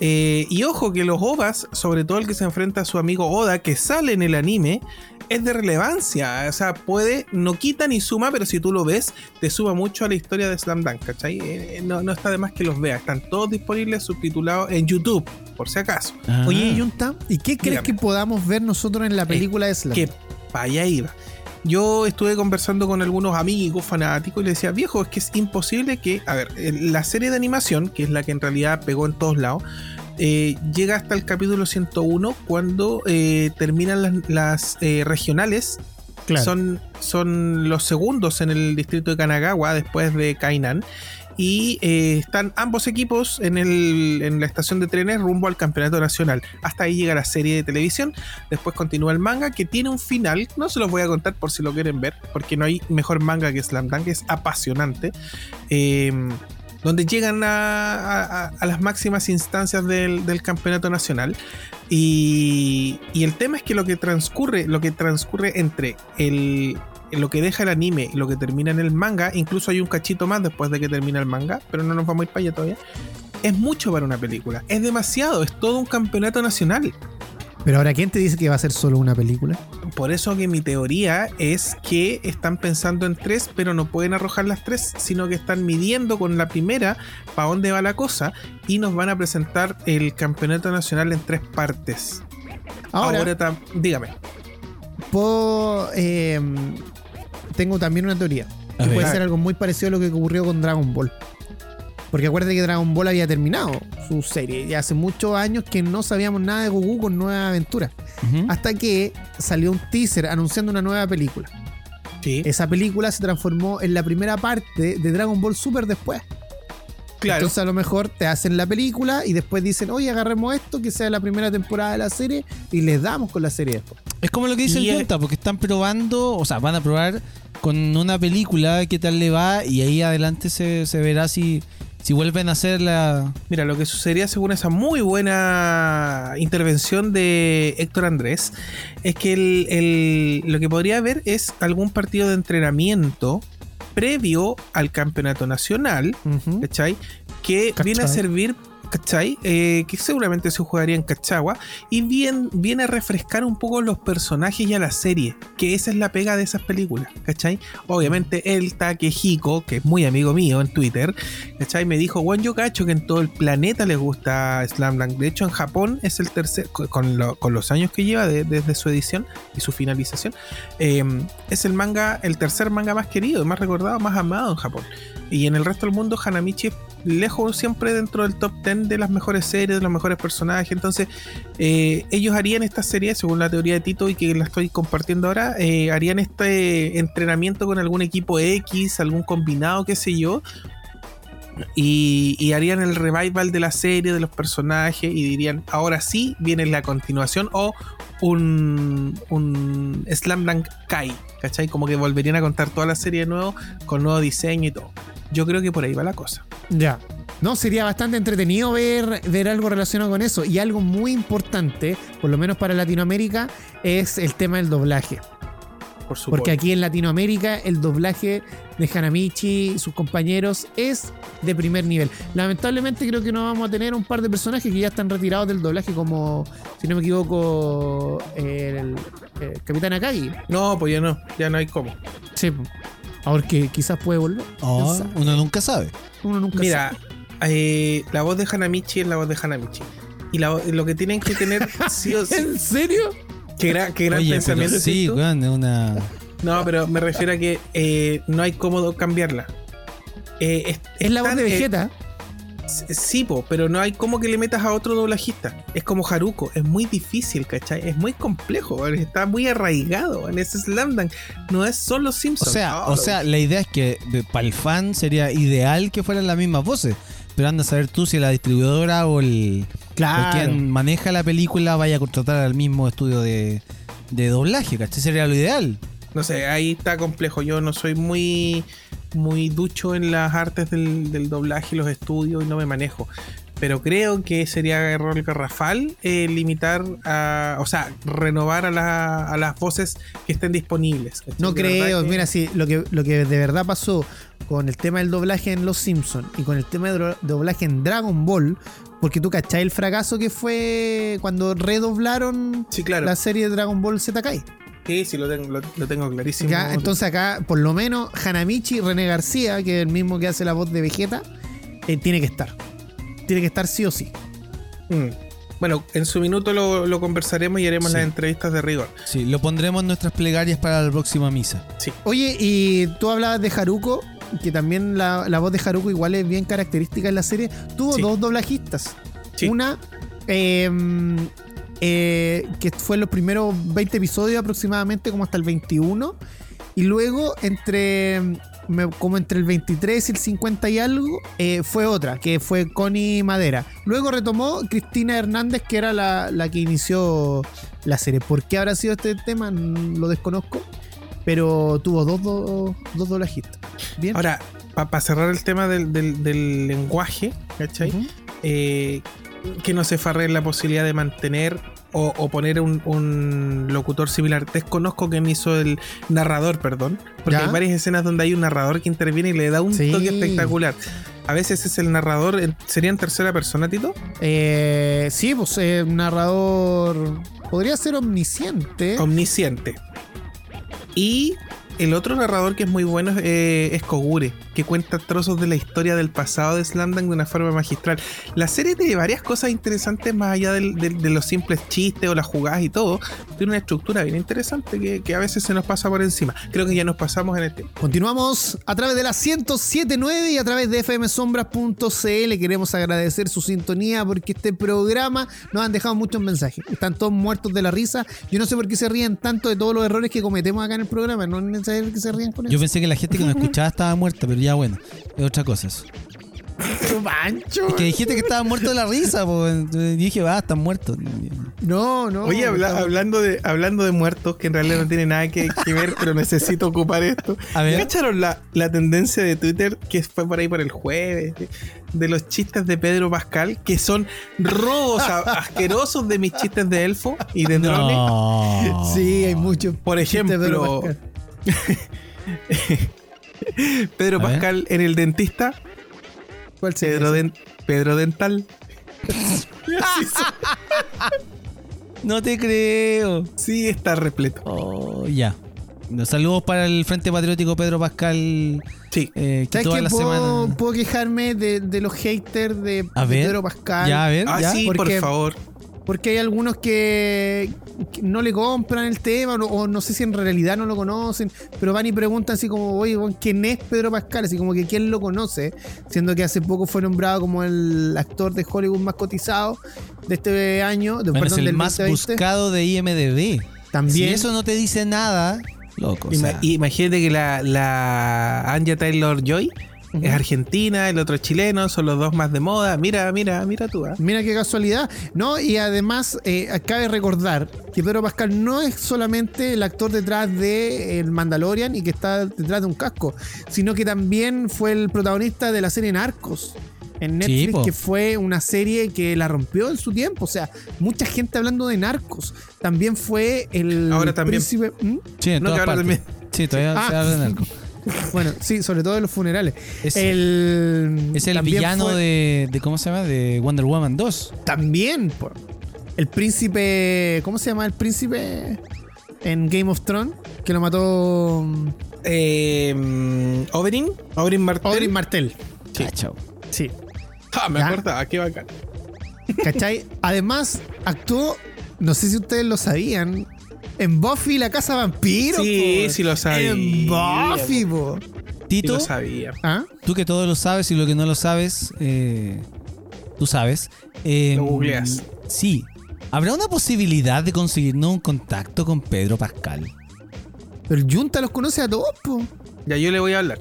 Eh, y ojo que los ovas, sobre todo el que se enfrenta a su amigo Oda, que sale en el anime, es de relevancia. O sea, puede, no quita ni suma, pero si tú lo ves, te suma mucho a la historia de Slam Dunk, ¿cachai? Eh, no, no, está de más que los veas. Están todos disponibles subtitulados en YouTube, por si acaso. Ah. Oye, Yunta, ¿y qué crees Dígame. que podamos ver nosotros en la película eh, de Slam? Que para allá iba yo estuve conversando con algunos amigos fanáticos y le decía, viejo, es que es imposible que, a ver, la serie de animación, que es la que en realidad pegó en todos lados, eh, llega hasta el capítulo 101 cuando eh, terminan las, las eh, regionales. Claro. Son, son los segundos en el distrito de Kanagawa después de Kainan y eh, están ambos equipos en, el, en, la estación de trenes rumbo al campeonato nacional. Hasta ahí llega la serie de televisión. Después continúa el manga que tiene un final. No se los voy a contar por si lo quieren ver, porque no hay mejor manga que Slam Dunk. Es apasionante. Eh, donde llegan a, a, a, las máximas instancias del, del campeonato nacional. Y, y, el tema es que lo que transcurre, lo que transcurre entre el, lo que deja el anime y lo que termina en el manga, incluso hay un cachito más después de que termina el manga, pero no nos vamos a ir para allá todavía. Es mucho para una película, es demasiado, es todo un campeonato nacional. Pero ahora, ¿quién te dice que va a ser solo una película? Por eso que mi teoría es que están pensando en tres, pero no pueden arrojar las tres, sino que están midiendo con la primera para dónde va la cosa y nos van a presentar el campeonato nacional en tres partes. Ahora, ahora dígame. Puedo, eh, tengo también una teoría. Que puede ser algo muy parecido a lo que ocurrió con Dragon Ball. Porque acuérdate que Dragon Ball había terminado su serie y hace muchos años que no sabíamos nada de Goku con nueva aventura. Uh -huh. Hasta que salió un teaser anunciando una nueva película. Sí. Esa película se transformó en la primera parte de Dragon Ball Super después. Claro. Entonces a lo mejor te hacen la película y después dicen, oye, agarremos esto, que sea la primera temporada de la serie y les damos con la serie después. Es como lo que dice Y, el Junta, porque están probando, o sea, van a probar con una película qué tal le va y ahí adelante se, se verá si, si vuelven a hacer la... Mira, lo que sucedería según esa muy buena intervención de Héctor Andrés es que el- el- lo que podría haber es algún partido de entrenamiento previo al campeonato nacional, Ujú. ¿cachai? Que ¿Cachai? viene a servir, ¿cachai? Eh, que seguramente se jugaría en Cachagua y bien, viene a refrescar un poco los personajes y a la serie, que esa es la pega de esas películas, ¿cachai? Obviamente el Takehiko, que es muy amigo mío en Twitter, ¿cachai? Me dijo, bueno, yo cacho que en todo el planeta les gusta Slam Dunk. De hecho, en Japón es el tercer, co- con, lo- con los años que lleva de- desde su edición y su finalización, eh, es el manga, el tercer manga más querido, más recordado, más amado en Japón. Y en el resto del mundo, Hanamichi es lejos siempre dentro del top 10 de las mejores series, de los mejores personajes. Entonces, eh, ellos harían esta serie, según la teoría de Tito y que la estoy compartiendo ahora, eh, harían este entrenamiento con algún equipo X, algún combinado, qué sé yo. Y, harían el revival de la serie, de los personajes, y dirían, ahora sí viene la continuación o un, un Slam Dunk Kai, ¿cachai? Como que volverían a contar toda la serie de nuevo, con nuevo diseño y todo. Yo creo que por ahí va la cosa. Ya. No, sería bastante entretenido ver, ver algo relacionado con eso. Y algo muy importante, por lo menos para Latinoamérica, es el tema del doblaje. Por supuesto. Porque aquí en Latinoamérica el doblaje de Hanamichi y sus compañeros es de primer nivel. Lamentablemente creo que no vamos a tener un par de personajes que ya están retirados del doblaje como, si no me equivoco, el, el Capitán Akagi. No, pues ya no, ya no hay cómo. Sí. Ahora que quizás puede volver. Oh, ¿Quién sabe? uno nunca sabe. Uno nunca Mira, sabe. eh, la voz de Hanamichi es la voz de Hanamichi. Y la- lo que tienen que tener *laughs* sí o sí. ¿En serio? Qué gran, qué gran Oye, pensamiento. sí, weón, es una... No, pero me refiero a que eh, no hay cómo cambiarla. Eh, es, Es la voz de eh, Vegeta. sí, po, pero no hay como que le metas a otro doblajista. Es como Haruko, es muy difícil, ¿cachai? Es muy complejo, está muy arraigado en ese Slam Dunk. No es solo O Simpson. sea, No, o sea, la idea es que de- para el fan sería ideal que fueran las mismas voces. Pero anda a saber tú si la distribuidora o el o Claro. quien maneja la película vaya a contratar al mismo estudio de, de doblaje, ¿cachai? Sería lo ideal. No sé, ahí está complejo. Yo no soy muy, muy ducho en las artes del, del doblaje y los estudios y no me manejo. Pero creo que sería error garrafal eh, limitar a, o sea, renovar a, la- a las voces que estén disponibles. ¿cachai? No creo, que- mira, si lo que, lo que de verdad pasó con el tema del doblaje en Los Simpsons y con el tema del do- doblaje en Dragon Ball, porque tú cachai el fracaso que fue cuando redoblaron Sí, claro. la serie de Dragon Ball Z Kai. Sí, sí, lo tengo, lo, lo tengo clarísimo. Entonces acá, por lo menos, Hanamichi René García, que es el mismo que hace la voz de Vegeta, eh, tiene que estar. Tiene que estar sí o sí. Mm. Bueno, en su minuto lo, lo conversaremos y haremos Sí. las entrevistas de rigor. Sí, lo pondremos en nuestras plegarias para la próxima misa. Sí. Oye, y tú hablabas de Haruko, que también la, la voz de Haruko igual es bien característica en la serie. Tuvo Sí. dos doblajistas. Sí. Una, eh, eh, que fue en los primeros 20 episodios aproximadamente, como hasta el 21. Y luego, entre como entre el 23 y el 50 y algo, eh, fue otra, que fue Connie Madera. Luego retomó Cristina Hernández, que era la, la que inició la serie. ¿Por qué habrá sido este tema? Mm, Lo desconozco. Pero tuvo dos, dos, dos doblajistas. Bien. Ahora, para cerrar el tema del, del- del lenguaje, ¿cachai? Eh, que no se farre la posibilidad de mantener o, o poner un, un locutor similar. Desconozco quién hizo el narrador, perdón. Porque Ya. hay varias escenas donde hay un narrador que interviene y le da un Sí. toque espectacular. A veces es el narrador, ¿sería en tercera persona, Tito? Eh, sí, pues eh, un narrador podría ser omnisciente. Omnisciente. Y el otro narrador que es muy bueno eh, es Kogure, que cuenta trozos de la historia del pasado de Slamdang de una forma magistral. La serie tiene varias cosas interesantes más allá del- del- de los simples chistes o las jugadas y todo. Tiene una estructura bien interesante que, que a veces se nos pasa por encima. Creo que ya nos pasamos en este. Continuamos a través de la 1079 y a través de fmsombras.cl. Queremos agradecer su sintonía porque este programa nos han dejado muchos mensajes. Están todos muertos de la risa. Yo no sé por qué se ríen tanto de todos los errores que cometemos acá en el programa. No es necesario que se rían con Yo eso. pensé que la gente que nos escuchaba estaba muerta, pero ya bueno, es otra cosa eso. *laughs* Pero Pancho. Que dijiste que estaban muertos de la risa, pues. Dije, va, están muertos. No, no. Oye, habla- hablando, de, hablando de muertos, que en realidad no tiene nada que, que ver, pero necesito ocupar esto. A ver. ¿Cacharon la, la tendencia de Twitter que fue por ahí por el jueves? De, de los chistes de Pedro Pascal, que son robos a- *laughs* asquerosos de mis chistes de elfo y de drones. No. Sí, hay muchos. Por chistes de Pedro ejemplo, Pascal. *laughs* Pedro. Pascal en el dentista, ¿Cuál sería Pedro? Den- Pedro Dental. *laughs* No te creo. Sí, está repleto. Oh, ya. Los saludos para el Frente Patriótico Pedro Pascal. Sí. eh, que ¿Sabes toda que la puedo, semana. puedo quejarme de, de los haters de, A de ver. Pedro Pascal? Ya, a ver, Ah, ya. sí, por favor. Porque hay algunos que, que no le compran el tema o no, o no sé si en realidad no lo conocen, pero van y preguntan así como, oye, ¿quién es Pedro Pascal? Así como que quién lo conoce, siendo que hace poco fue nombrado como el actor de Hollywood más cotizado de este año, de, Bueno, perdón, es el del más 2020. buscado de IMDB. También. Si eso no te dice nada, loco. o Ima- sea, imagínate que la, la Anja Taylor Joy Es argentina, el otro es chileno, son los dos más de moda. Mira, mira, mira tú. ah. Mira qué casualidad. No, y además eh, cabe recordar que Pedro Pascal no es solamente el actor detrás de El Mandalorian y que está detrás de un casco, sino que también fue el protagonista de la serie Narcos en Netflix, que fue una serie que la rompió en su tiempo. O sea, mucha gente hablando de Narcos. También fue el Ahora también. príncipe. ¿Mm? sí, en No, todas partes. también. Sí, todavía *laughs* Ah. se habla de algo. Bueno, sí, sobre todo en los funerales. Es, el, es el villano fue- de, de. ¿Cómo se llama? De Wonder Woman 2. También, po. el príncipe. ¿Cómo se llama el príncipe en Game of Thrones? Que lo mató Eh, Oberyn, Oberyn Martell. Oberyn Martell. Sí. chao. Sí. Ah, me acordaba, qué bacán. ¿Cachai? Además, actuó, no sé si ustedes lo sabían, en Buffy la Casa Vampiro. Sí, po. sí lo sabía, En Buffy, po. Sí Tito, lo sabía. ¿Ah? tú que todo lo sabes y lo que no lo sabes, eh, tú sabes. eh, Lo googleas. Sí. ¿Habrá una posibilidad de conseguirnos un contacto con Pedro Pascal? Pero el Junta los conoce a todos, po. Ya yo le voy a hablar.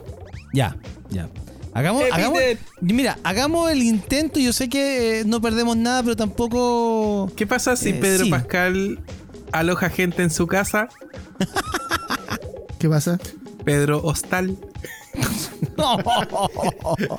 Ya, ya. Hagamos, Eh, hagamos, mira, hagamos el intento. Yo sé que eh, no perdemos nada, pero tampoco. ¿Qué pasa si Eh, Pedro sí. Pascal aloja gente en su casa? ¿Qué pasa? Pedro Hostal. *laughs*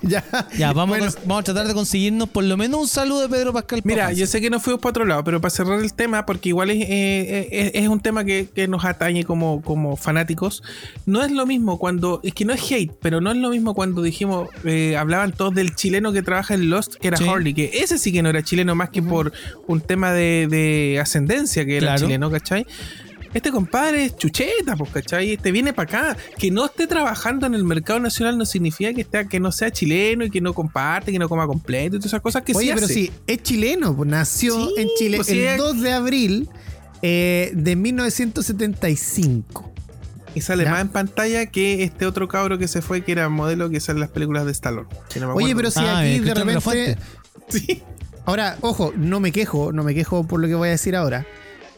ya. ya, vamos, Bueno. a, vamos a tratar de conseguirnos por lo menos un saludo de Pedro Pascal. Mira, yo sé que nos fuimos para otro lado, pero para cerrar el tema, porque igual es, eh, es, es un tema que, que nos atañe como, como fanáticos, no es lo mismo cuando, es que no es hate, pero no es lo mismo cuando dijimos, eh, hablaban todos del chileno que trabaja en Lost, que era Sí. Harley, que ese sí que no era chileno más que por un tema de, de ascendencia que era Claro. chileno, ¿cachai? Este compadre es chucheta, pues, ¿cachai? Este viene para acá. Que no esté trabajando en el mercado nacional no significa que, esté, que no sea chileno y que no comparte, que no coma completo y todas esas cosas que Oye, sí pero hace. sí, es chileno, pues, nació Sí, en Chile pues el es- 2 de abril eh, de 1975. Y sale Ya. más en pantalla que este otro cabro que se fue, que era modelo que sale en las películas de Stallone. que no me Oye, pero si Ah, aquí eh, de repente. *laughs* Sí. Ahora, ojo, no me quejo, no me quejo por lo que voy a decir ahora.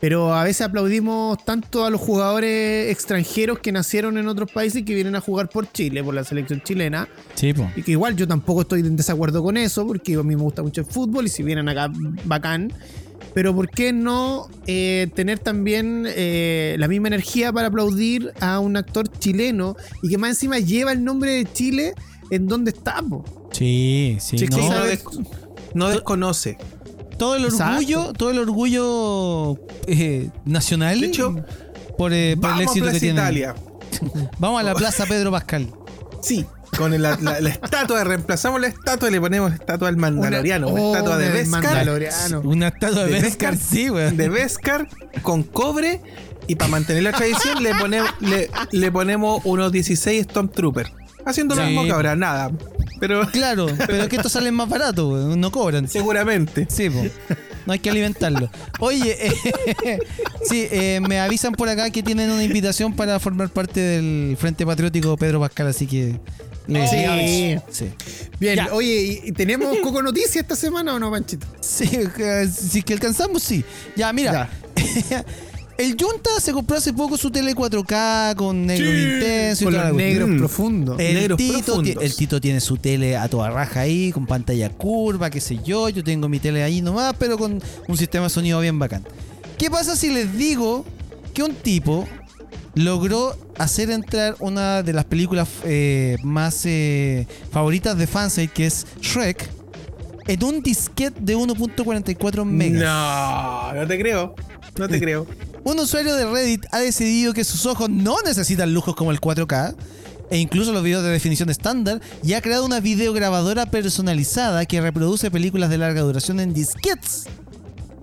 Pero a veces aplaudimos tanto a los jugadores extranjeros que nacieron en otros países y que vienen a jugar por Chile, por la selección chilena. Sí, po. Y que igual yo tampoco estoy en desacuerdo con eso, porque a mí me gusta mucho el fútbol y si vienen acá, bacán. Pero ¿por qué no eh, tener también eh, la misma energía para aplaudir a un actor chileno y que más encima lleva el nombre de Chile en donde estamos? Sí, sí. Sí, no. sí, no, sabe- des- no desconoce. Todo el Exacto. orgullo, todo el orgullo eh, nacional hecho, por, eh, por el éxito que tiene. Italia. *laughs* Vamos a la Plaza Pedro Pascal. Sí. Con la, la- la estatua, reemplazamos la estatua y le ponemos estatua al Mandaloriano. Una, oh, estatua de Beskar. Una estatua de De Beskar, sí, weón. De Beskar con cobre. Y para mantener la tradición le, ponemos le, le ponemos unos 16 Stormtroopers. Haciendo lo Sí. mismo que ahora, nada. Pero *laughs* Claro, pero es que estos salen más baratos, weón, no cobran. seguramente. Sí, po. No hay que alimentarlo. Oye, eh, *laughs* sí, eh, me avisan por acá que tienen una invitación para formar parte del Frente Patriótico Pedro Pascal, así que. Sí. sí. Bien, Ya. oye, ¿y- ¿y tenemos Coco Noticias esta semana o no, Panchito? Sí, eh, si es que alcanzamos, sí. Ya, mira. *laughs* El Junta se compró hace poco su tele 4K con negro Sí, intenso y Con los negros Mm. profundos. El Negros Tito, ti- el Tito tiene su tele a toda raja ahí, con pantalla curva, qué sé yo. Yo tengo mi tele ahí nomás, pero con un sistema de sonido bien bacán. ¿Qué pasa si les digo que un tipo logró hacer entrar una de las películas eh, más eh, favoritas de Fansite, que es Shrek, en un disquete de 1.44 megas? No, no te creo. No te creo. Un usuario de Reddit ha decidido que sus ojos no necesitan lujos como el 4K e incluso los videos de definición estándar y ha creado una videograbadora personalizada que reproduce películas de larga duración en disquetes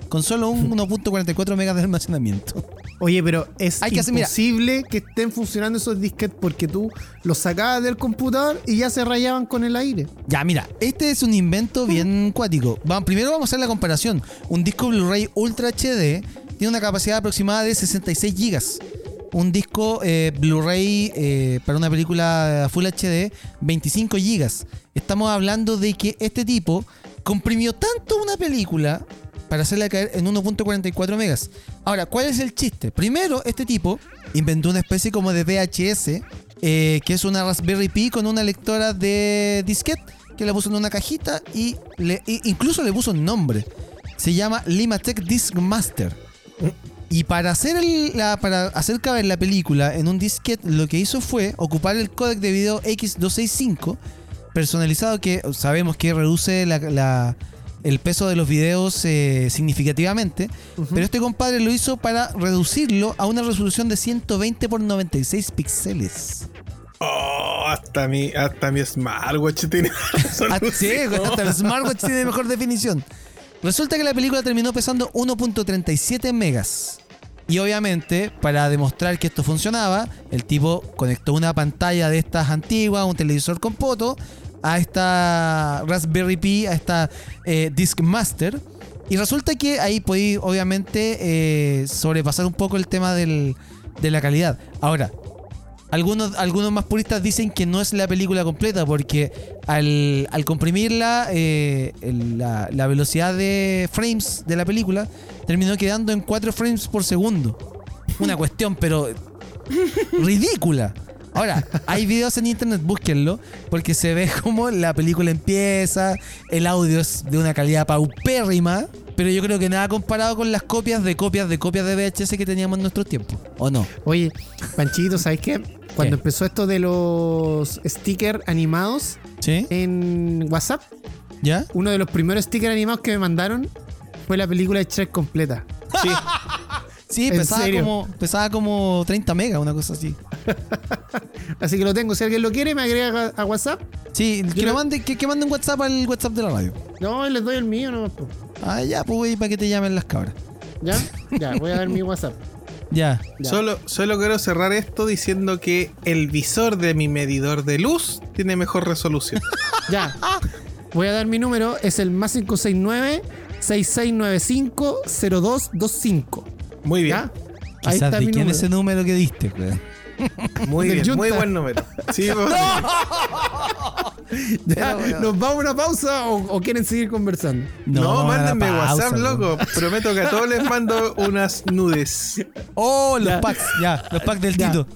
con solo un *laughs* 1.44 megas de almacenamiento. Oye, pero es Hay que hacer- imposible que estén funcionando esos disquetes porque tú los sacabas del computador y ya se rayaban con el aire. Ya, mira, este es un invento bien *laughs* cuático. Primero vamos a hacer la comparación. Un disco Blu-ray Ultra HD tiene una capacidad aproximada de 66 gigas. Un disco eh, Blu-ray eh, para una película Full HD, 25 gigas. Estamos hablando de que este tipo comprimió tanto una película para hacerla caer en 1.44 megas. Ahora, ¿cuál es el chiste? Primero, este tipo inventó una especie como de VHS, eh, que es una Raspberry Pi con una lectora de disquete, que la puso en una cajita y e incluso le puso un nombre. Se llama Limatech Disc Master. Y para hacer, el- la, para hacer caber la película en un disquete, lo que hizo fue ocupar el códec de video X265, personalizado que sabemos que reduce la- la- el peso de los videos eh, significativamente, pero este compadre lo hizo para reducirlo a una resolución de 120 por 96 píxeles. Oh, hasta mi, hasta mi smartwatch tiene. *laughs* Ah, sí, hasta el smartwatch tiene mejor definición. Resulta que la película terminó pesando 1.37 megas. Y obviamente, para demostrar que esto funcionaba, el tipo conectó una pantalla de estas antiguas, un televisor con poto, a esta Raspberry Pi, a esta eh, Discmaster. Y resulta que ahí podéis, obviamente, eh, sobrepasar un poco el tema del- de la calidad. Ahora, algunos, algunos más puristas dicen que no es la película completa porque al, al comprimirla, eh, la, la velocidad de frames de la película terminó quedando en 4 frames por segundo. Una *laughs* cuestión, pero ridícula. Ahora, hay videos en internet, búsquenlo, porque se ve *laughs* como la película empieza, el audio es de una calidad paupérrima, pero yo creo que nada comparado con las copias de copias de copias de VHS que teníamos en nuestros tiempos, ¿o no? Oye, Panchito, ¿sabes qué? Cuando ¿Qué? empezó esto de los stickers animados ¿Sí? en WhatsApp, ¿Ya? uno de los primeros stickers animados que me mandaron fue la película de Shrek completa. Sí. *laughs* Sí, ¿En pesaba como, pesaba como 30 megas, una cosa así. *laughs* Así que lo tengo. Si alguien lo quiere, me agrega a, a WhatsApp. Sí, que, lo mande, que, que mande un WhatsApp al WhatsApp de la radio. No, les doy el mío, no. Ah, ya, pues güey, para que te llamen las cabras. ¿Ya? *laughs* Ya, voy a dar mi WhatsApp. Ya. Ya. Solo, solo quiero cerrar esto diciendo que el visor de mi medidor de luz tiene mejor resolución. *laughs* Ya. Voy a dar mi número. Es el más 569 6695 0225. Muy bien. ¿Ya? Ahí Quizás está de mi quién número. es ese número que diste, güey. *laughs* Muy bien, muy buen número. Sí, *laughs* *laughs* Ya, ¿Nos vamos a una pausa o, o quieren seguir conversando? No, mándenme pausa, WhatsApp, loco. Prometo que a todos les mando unas nudes. Oh, los Ya. packs, ya, los packs del Ya. Tito.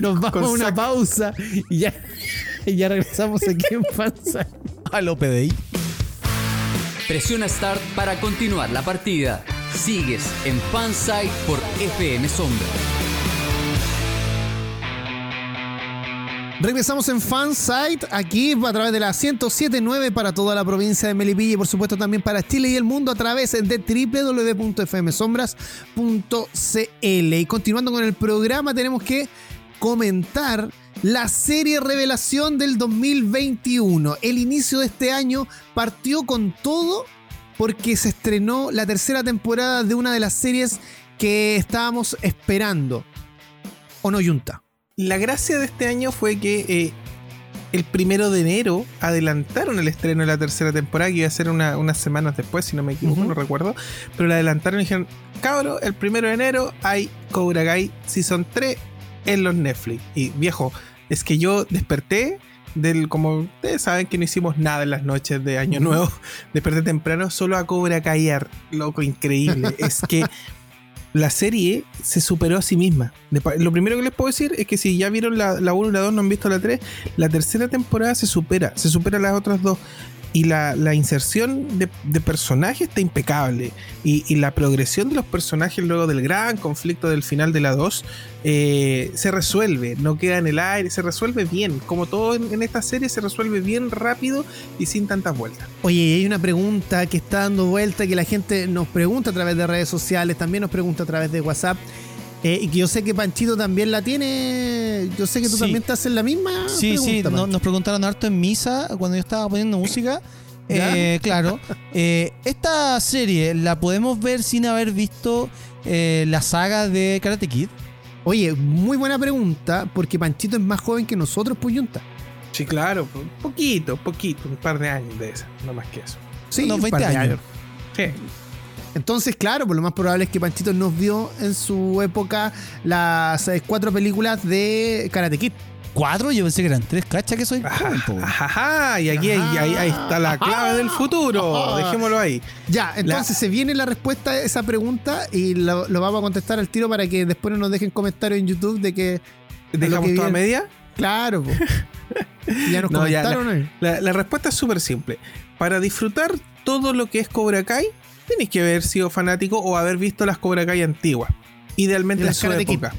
Nos vamos con a una sac- pausa y ya, y ya regresamos aquí en Panza. A lo PDI. Presiona Start para continuar la partida. Sigues en Fansite por FM Sombra. Regresamos en Fansite, aquí a través de la 1079 para toda la provincia de Melipilla y por supuesto también para Chile y el mundo a través de www.fmsombras.cl. Y continuando con el programa tenemos que comentar la serie revelación del 2021. El inicio de este año partió con todo porque se estrenó la tercera temporada de una de las series que estábamos esperando. ¿O no, Yunta? La gracia de este año fue que eh, el primero de enero adelantaron el estreno de la tercera temporada, que iba a ser una- unas semanas después, si no me equivoco, no recuerdo. Pero la adelantaron y dijeron, cabro, el primero de enero hay Cobra Kai Season 3 en los Netflix. Y viejo, es que yo desperté del, como ustedes saben que no hicimos nada en las noches de Año Nuevo, *laughs* desperté temprano solo a Cobra Kai, loco, increíble. *laughs* es que la serie se superó a sí misma. Lo primero que les puedo decir es que si ya vieron la, la 1 y la 2, no han visto la 3, la tercera temporada se supera, se supera las otras dos y la, inserción de, personajes está impecable. Y, la progresión de los personajes luego del gran conflicto del final de la 2 eh, se resuelve, no queda en el aire, se resuelve bien. Como todo en, esta serie, se resuelve bien rápido y sin tantas vueltas. Oye, hay una pregunta que está dando vuelta, que la gente nos pregunta a través de redes sociales, también nos pregunta a través de WhatsApp. Eh, y que yo sé que Panchito también la tiene. Yo sé que tú también estás en la misma. Sí, sí, nos preguntaron harto en misa cuando yo estaba poniendo música. *laughs* Eh, claro. Eh, esta serie la podemos ver sin haber visto la saga de Karate Kid. Oye, muy buena pregunta, porque Panchito es más joven que nosotros, Puyunta. Sí, claro, poquito, poquito, un par de años de esa, no más que eso. Sí, unos 20 años. Sí. Entonces, claro, por lo más probable es que Panchito nos vio en su época las eh, cuatro películas de Karate Kid. ¿Cuatro? Yo pensé que eran tres, cacha que soy Ajá, y aquí ahí, está la clave del futuro. Dejémoslo ahí. Ya, entonces se viene la respuesta a esa pregunta y lo, vamos a contestar al tiro para que después no nos dejen comentarios en YouTube de que. ¿Dejamos toda media? Claro, *laughs* ya nos comentaron. la, la respuesta es súper simple. Para disfrutar todo lo que es Cobra Kai, Tienes que haber sido fanático o haber visto las Cobra Kai antiguas. Idealmente en su época.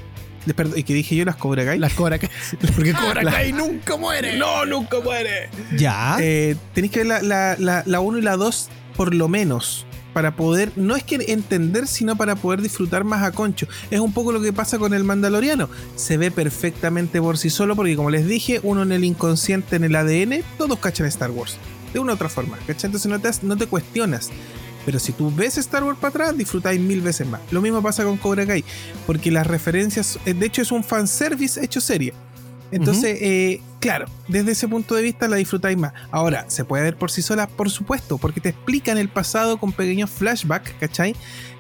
¿Y que dije yo? ¿Las Cobra Kai? Las Cobra Kai. *laughs* Porque Cobra Kai nunca muere. No, nunca muere. Ya. Eh, tenéis que ver la 1 y la 2 por lo menos. Para poder, no es que entender, sino para poder disfrutar más a concho. Es un poco lo que pasa con el Mandaloriano. Se ve perfectamente por sí solo, porque como les dije, uno en el inconsciente, en el ADN, todos cachan Star Wars. De una u otra forma. ¿cachai? Entonces no te, no te cuestionas. Pero si tú ves Star Wars para atrás, disfrutáis mil veces más. Lo mismo pasa con Cobra Kai, porque las referencias, eh, de hecho es un fanservice hecho serie. Entonces, eh, claro, desde ese punto de vista la disfrutáis más. Ahora, ¿se puede ver por sí sola? Por supuesto, porque te explican el pasado con pequeños flashbacks, ¿cachai?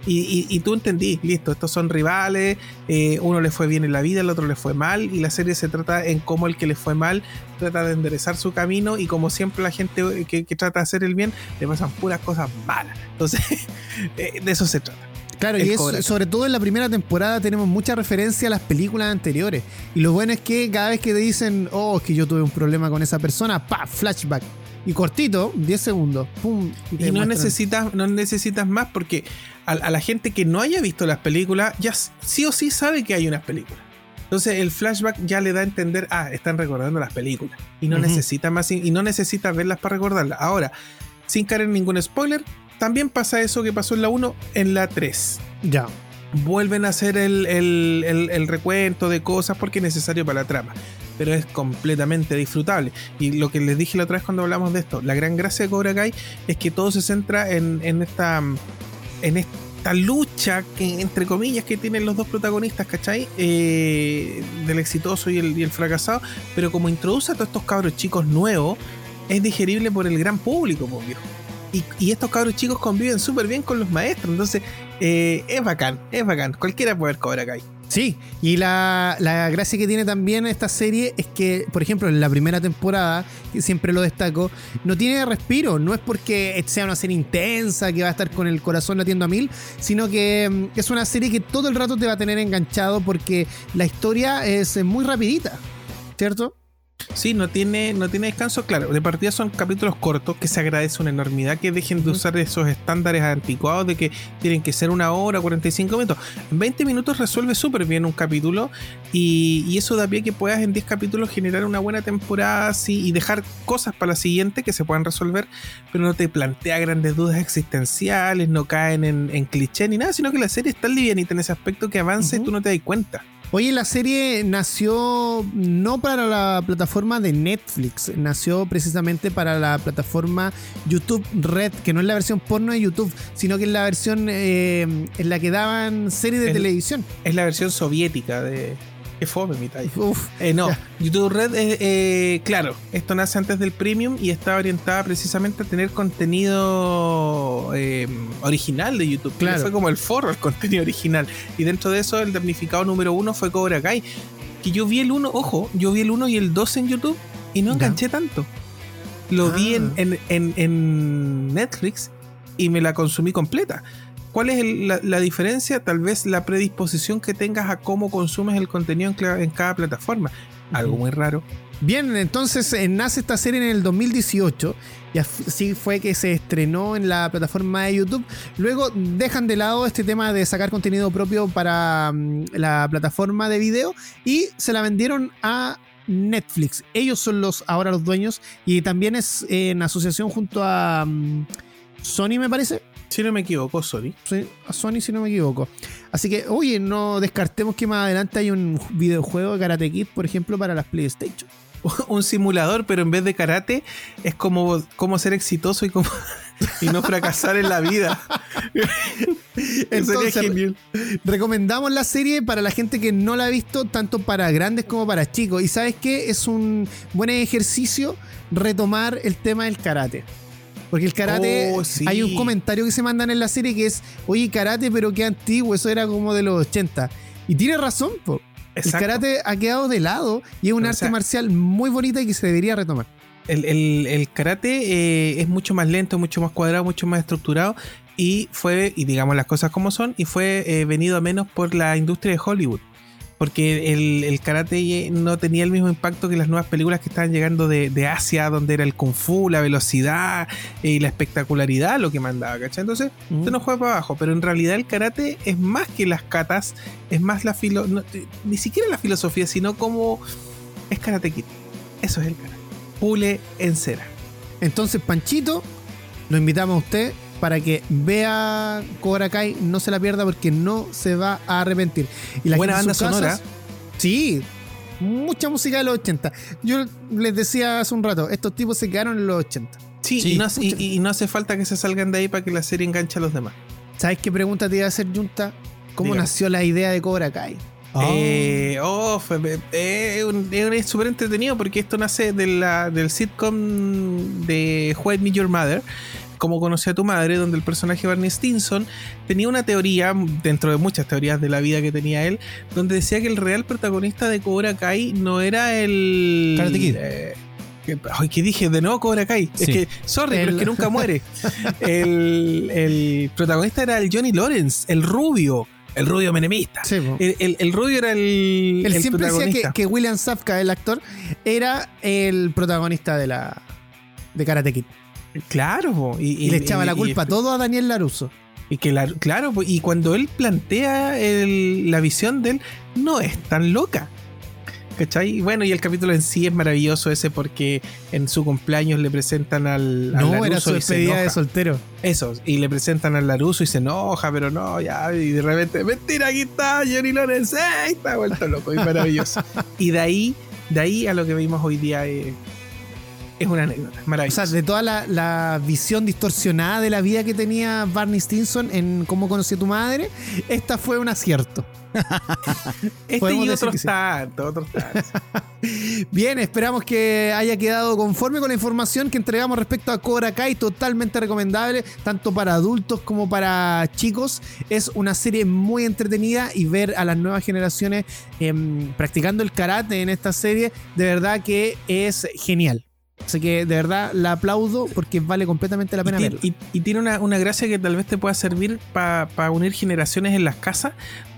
Y, tú entendí, listo, estos son rivales, eh, uno le fue bien en la vida, el otro le fue mal, y la serie se trata en cómo el que le fue mal trata de enderezar su camino, y como siempre la gente que, trata de hacer el bien, le pasan puras cosas malas. Entonces, *laughs* eh, de eso se trata. Claro, y sobre todo en la primera temporada tenemos mucha referencia a las películas anteriores. Y lo bueno es que cada vez que te dicen, oh, es que yo tuve un problema con esa persona, pa, flashback. Y cortito, 10 segundos, pum. Y, no necesitas, no necesitas más porque a, la gente que no haya visto las películas, ya sí o sí sabe que hay unas películas. Entonces el flashback ya le da a entender, ah, están recordando las películas. Y no necesita más, y no necesita verlas para recordarlas. Ahora, sin caer en ningún spoiler, también pasa eso que pasó en la 1 en la 3. Ya. Vuelven a hacer el, el, recuento de cosas porque es necesario para la trama. Pero es completamente disfrutable. Y lo que les dije la otra vez cuando hablamos de esto, la gran gracia de Cobra Kai es que todo se centra en, en esta. en esta lucha que, entre comillas que tienen los dos protagonistas, ¿cachai? Eh, del exitoso y el, fracasado. Pero como introduce a todos estos cabros chicos nuevos, es digerible por el gran público, pues, y, estos cabros chicos conviven súper bien con los maestros. Entonces, eh, es bacán, es bacán. Cualquiera puede ver Cobra Kai. Sí, y la, gracia que tiene también esta serie es que, por ejemplo, en la primera temporada, que siempre lo destaco, no tiene respiro. No es porque sea una serie intensa, que va a estar con el corazón latiendo a mil, sino que mm, es una serie que todo el rato te va a tener enganchado porque la historia es muy rapidita, ¿cierto? Sí, no tiene, no tiene descanso, claro. De partida son capítulos cortos que se agradece una enormidad que dejen de usar esos estándares anticuados de que tienen que ser una hora, 45 minutos. En 20 minutos resuelve súper bien un capítulo y, eso da pie que puedas en 10 capítulos generar una buena temporada y dejar cosas para la siguiente que se puedan resolver, pero no te plantea grandes dudas existenciales, no caen en, cliché ni nada, sino que la serie está livianita en ese aspecto que avanza y tú no te das cuenta. Oye, la serie nació no para la plataforma de Netflix, nació precisamente para la plataforma YouTube Red, que no es la versión porno de YouTube, sino que es la versión eh, en la que daban series de televisión. Es la versión soviética de, Qué fome mi eh, no, YouTube Red, eh, eh, claro, esto nace antes del Premium y está orientada precisamente a tener contenido original de YouTube. Claro. Fue como el foro, el contenido original. Y dentro de eso, el damnificado número uno fue Cobra Kai. Que yo vi el uno, ojo, yo vi el uno y el 2 en YouTube y no enganché tanto. Lo vi ah. en, en Netflix y me la consumí completa ¿Cuál es la, diferencia? Tal vez la predisposición que tengas a cómo consumes el contenido en, cada plataforma. Algo muy raro. Bien, entonces eh, nace esta serie en el 2018 y así fue que se estrenó en la plataforma de YouTube. Luego dejan de lado este tema de sacar contenido propio para mm, la plataforma de video y se la vendieron a Netflix. Ellos son los ahora los dueños y también es en asociación junto a mm, Sony, me parece. Si no me equivoco, Sony. Sí, a Sony, si no me equivoco. Así que, oye, no descartemos que más adelante hay un videojuego de Karate Kid, por ejemplo, para las PlayStation. *laughs* un simulador, pero en vez de karate, es como, como ser exitoso y, como, *laughs* y no fracasar en la vida. *laughs* Entonces, genial. recomendamos la serie para la gente que no la ha visto, tanto para grandes como para chicos. Y sabes qué? Es un buen ejercicio retomar el tema del karate. Porque el karate, oh, hay un comentario que se mandan en la serie que es, oye, karate, pero qué antiguo, eso era como de los 80. Y tiene razón, el karate ha quedado de lado y es un arte marcial muy bonita y que se debería retomar. El, karate eh, es mucho más lento, mucho más cuadrado, mucho más estructurado y fue, y digamos las cosas como son, y fue eh, venido a menos por la industria de Hollywood porque el, karate no tenía el mismo impacto que las nuevas películas que estaban llegando de, Asia, donde era el kung fu, la velocidad y la espectacularidad lo que mandaba, ¿cachai? Entonces, mm. no juega para abajo, pero en realidad el karate es más que las katas, es más la filo, ni siquiera la filosofía, sino como es karate kid. Eso es el karate. Pule en cera. Entonces, Panchito, lo invitamos a usted para que vea Cobra Kai, no se la pierda porque no se va a arrepentir. Y la Buena banda sonora. Sí, mucha música de los 80. Yo les decía hace un rato, estos tipos se quedaron en los 80. Sí, y, no hace, falta que se salgan de ahí para que la serie enganche a los demás. ¿Sabes qué pregunta te iba a hacer, Junta? ¿Cómo nació la idea de Cobra Kai? Eh, oh, es súper entretenido porque esto nace de la, del sitcom de White Me Your Mother, como conocí a tu madre, donde el personaje Barney Stinson tenía una teoría, dentro de muchas teorías de la vida que tenía él, donde decía que el real protagonista de Cobra Kai no era el. Karate Kid. Eh, ay, ¿qué dije? De nuevo Cobra Kai. Es que, sorry, pero es que nunca muere. *laughs* el, protagonista era el Johnny Lawrence, el rubio. El rubio menemista. el, rubio era el. Él siempre decía que, William Safka, el actor, era el protagonista de la. de Karate Kid. Claro, y, le echaba la culpa todo a Daniel Laruso. Y que claro, y cuando él plantea la visión de él, no es tan loca. ¿Cachai? Y bueno, y el capítulo en sí es maravilloso ese porque en su cumpleaños le presentan al. No, era su despedida de soltero. Eso, y le presentan al Laruso y se enoja, pero no, ya, y de repente, mentira, aquí está Johnny Lawrence, ¡eh! está vuelto loco, y maravilloso. *laughs* y de ahí, de ahí a lo que vimos hoy día. Eh, es una anécdota maravillosa. O sea, de toda la, visión distorsionada de la vida que tenía Barney Stinson en Cómo conocí a tu madre, esta fue un acierto. *laughs* este y otros tantos, otros *laughs* Bien, esperamos que haya quedado conforme con la información que entregamos respecto a Cobra Kai, totalmente recomendable, tanto para adultos como para chicos. Es una serie muy entretenida y ver a las nuevas generaciones em, practicando el karate en esta serie, de verdad que es genial. Así que de verdad la aplaudo porque vale completamente la pena y verlo. Y, tiene una, gracia que tal vez te pueda servir para unir generaciones en las casas,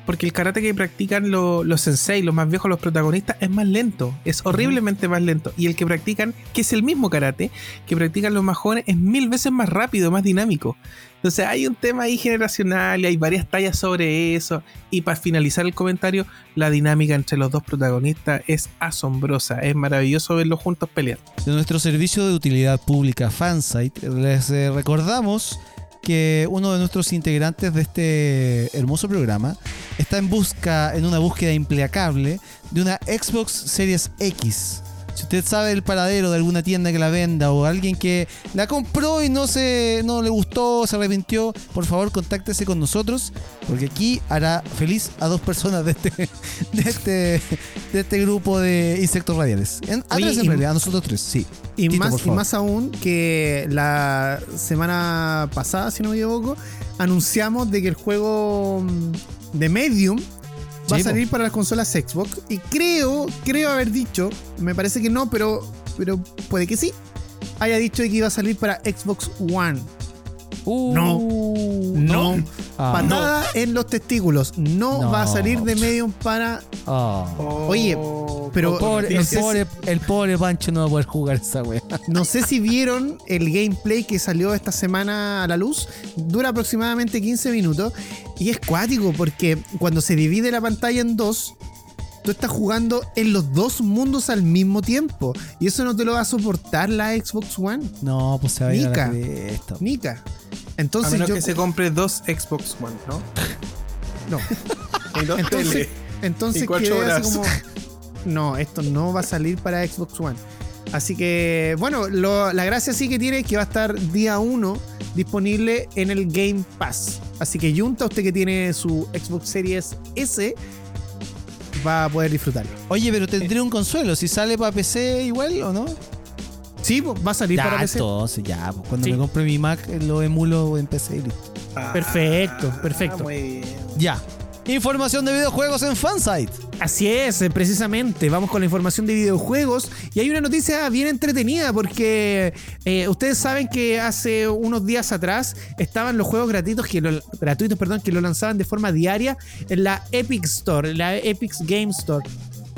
porque el karate que practican los sensei, los más viejos, los protagonistas, es más lento, es horriblemente más lento. Y el que practican, que es el mismo karate, que practican los más jóvenes, es mil veces más rápido, más dinámico. Entonces hay un tema ahí generacional y hay varias tallas sobre eso. Y para finalizar el comentario, la dinámica entre los dos protagonistas es asombrosa, es maravilloso verlos juntos pelear. De nuestro servicio de utilidad pública Fansite, les eh, recordamos que uno de nuestros integrantes de este hermoso programa está en busca, en una búsqueda implacable de una Xbox Series X. Si usted sabe el paradero de alguna tienda que la venda o alguien que la compró y no se no le gustó, se arrepintió, por favor contáctese con nosotros porque aquí hará feliz a dos personas de este *laughs* de este de este grupo de insectos radiales. a tres en realidad, a nosotros tres, sí. Y más, y más aún que la semana pasada, si no me equivoco, anunciamos de que el juego de Medium va a salir para las consolas Xbox. Y creo, creo haber dicho, me parece que no, pero, pero puede que sí, haya dicho que iba a salir para Xbox One. Uh, No. No. Ah. Patada en los testículos. No, No. va a salir de Medium para. Ah. Oye, pero- El pobre, el, no pobre, el pobre Pancho no va a poder jugar esa wea. *laughs* No sé si vieron el gameplay que salió esta semana a la luz. Dura aproximadamente 15 minutos. Y es cuático porque cuando se divide la pantalla en dos, tú estás jugando en los dos mundos al mismo tiempo. Y eso no te lo va a soportar la Xbox One. No, pues se va a ir a la Nica. A Entonces menos yo. que se compre dos Xbox One, ¿no? *laughs* No. Y dos Entonces, tele. entonces Y así como. No, esto no va a salir para Xbox One. Así que, bueno, lo- la gracia sí que tiene es que va a estar día 1 disponible en el Game Pass. Así que Junta, usted que tiene su Xbox Series S, va a poder disfrutarlo. Oye, pero tendría un consuelo. Si sale para PC igual o no? Sí, va a salir para Ya, PC. entonces, ya. pues, cuando Sí. me compre mi Mac, eh, lo emulo en PC y listo. Perfecto, Ah, perfecto. Muy bien. Ya. Información de videojuegos en Fansite. Así es, eh, precisamente. Vamos con la información de videojuegos. Y hay una noticia bien entretenida porque eh, ustedes saben que hace unos días atrás estaban los juegos gratuitos que lo, gratuitos, perdón, que lo lanzaban de forma diaria en la Epic Store, en la Epic Game Store.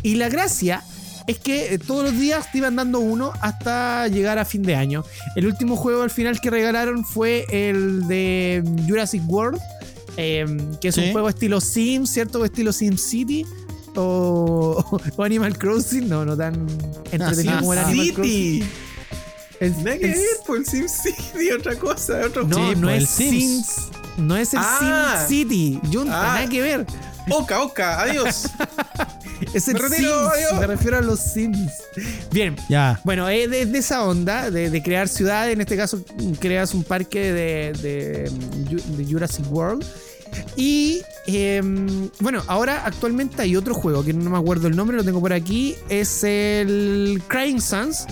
Y la gracia es que eh, todos los días te iban dando uno hasta llegar a fin de año. El último juego al final que regalaron fue el de Jurassic World, eh, que es Sí. un juego estilo Sims, ¿cierto? Estilo Sim City. O, *laughs* o Animal Crossing, no, no tan entretenido Ah, como el. Animal Crossing. City. Es- Nada que ver, por el Sim City, *laughs* otra cosa, otro no, Sí, no pues, el es Sims. Sims. No es el Ah. Sim City. Junta, Ah. nada que ver. Oca, oca, adiós. *laughs* Es el Me retiro, Sims. adiós. Me refiero a los Sims. Bien. Ya. Bueno, es de, de esa onda, de, de crear ciudades. En este caso, creas un parque de, de, de Jurassic World. Y em, bueno, ahora actualmente hay otro juego que no me acuerdo el nombre, lo tengo por aquí. Es el Crying Suns.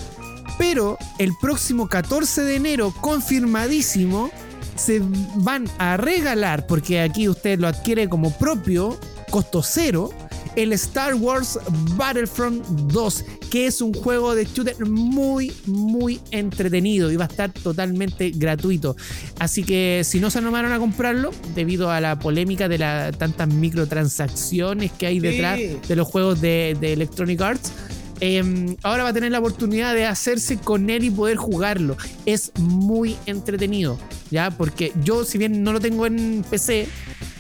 Pero el próximo 14 de enero, confirmadísimo, se van a regalar, porque aquí usted lo adquiere como propio, costo cero, el Star Wars Battlefront 2, que es un juego de shooter muy, muy entretenido y va a estar totalmente gratuito. Así que si no se animaron a comprarlo, debido a la polémica de las tantas microtransacciones que hay detrás Sí. de los juegos de, de Electronic Arts, eh, ahora va a tener la oportunidad de hacerse con él y poder jugarlo. Es muy entretenido, ¿ya? Porque yo, si bien no lo tengo en PC,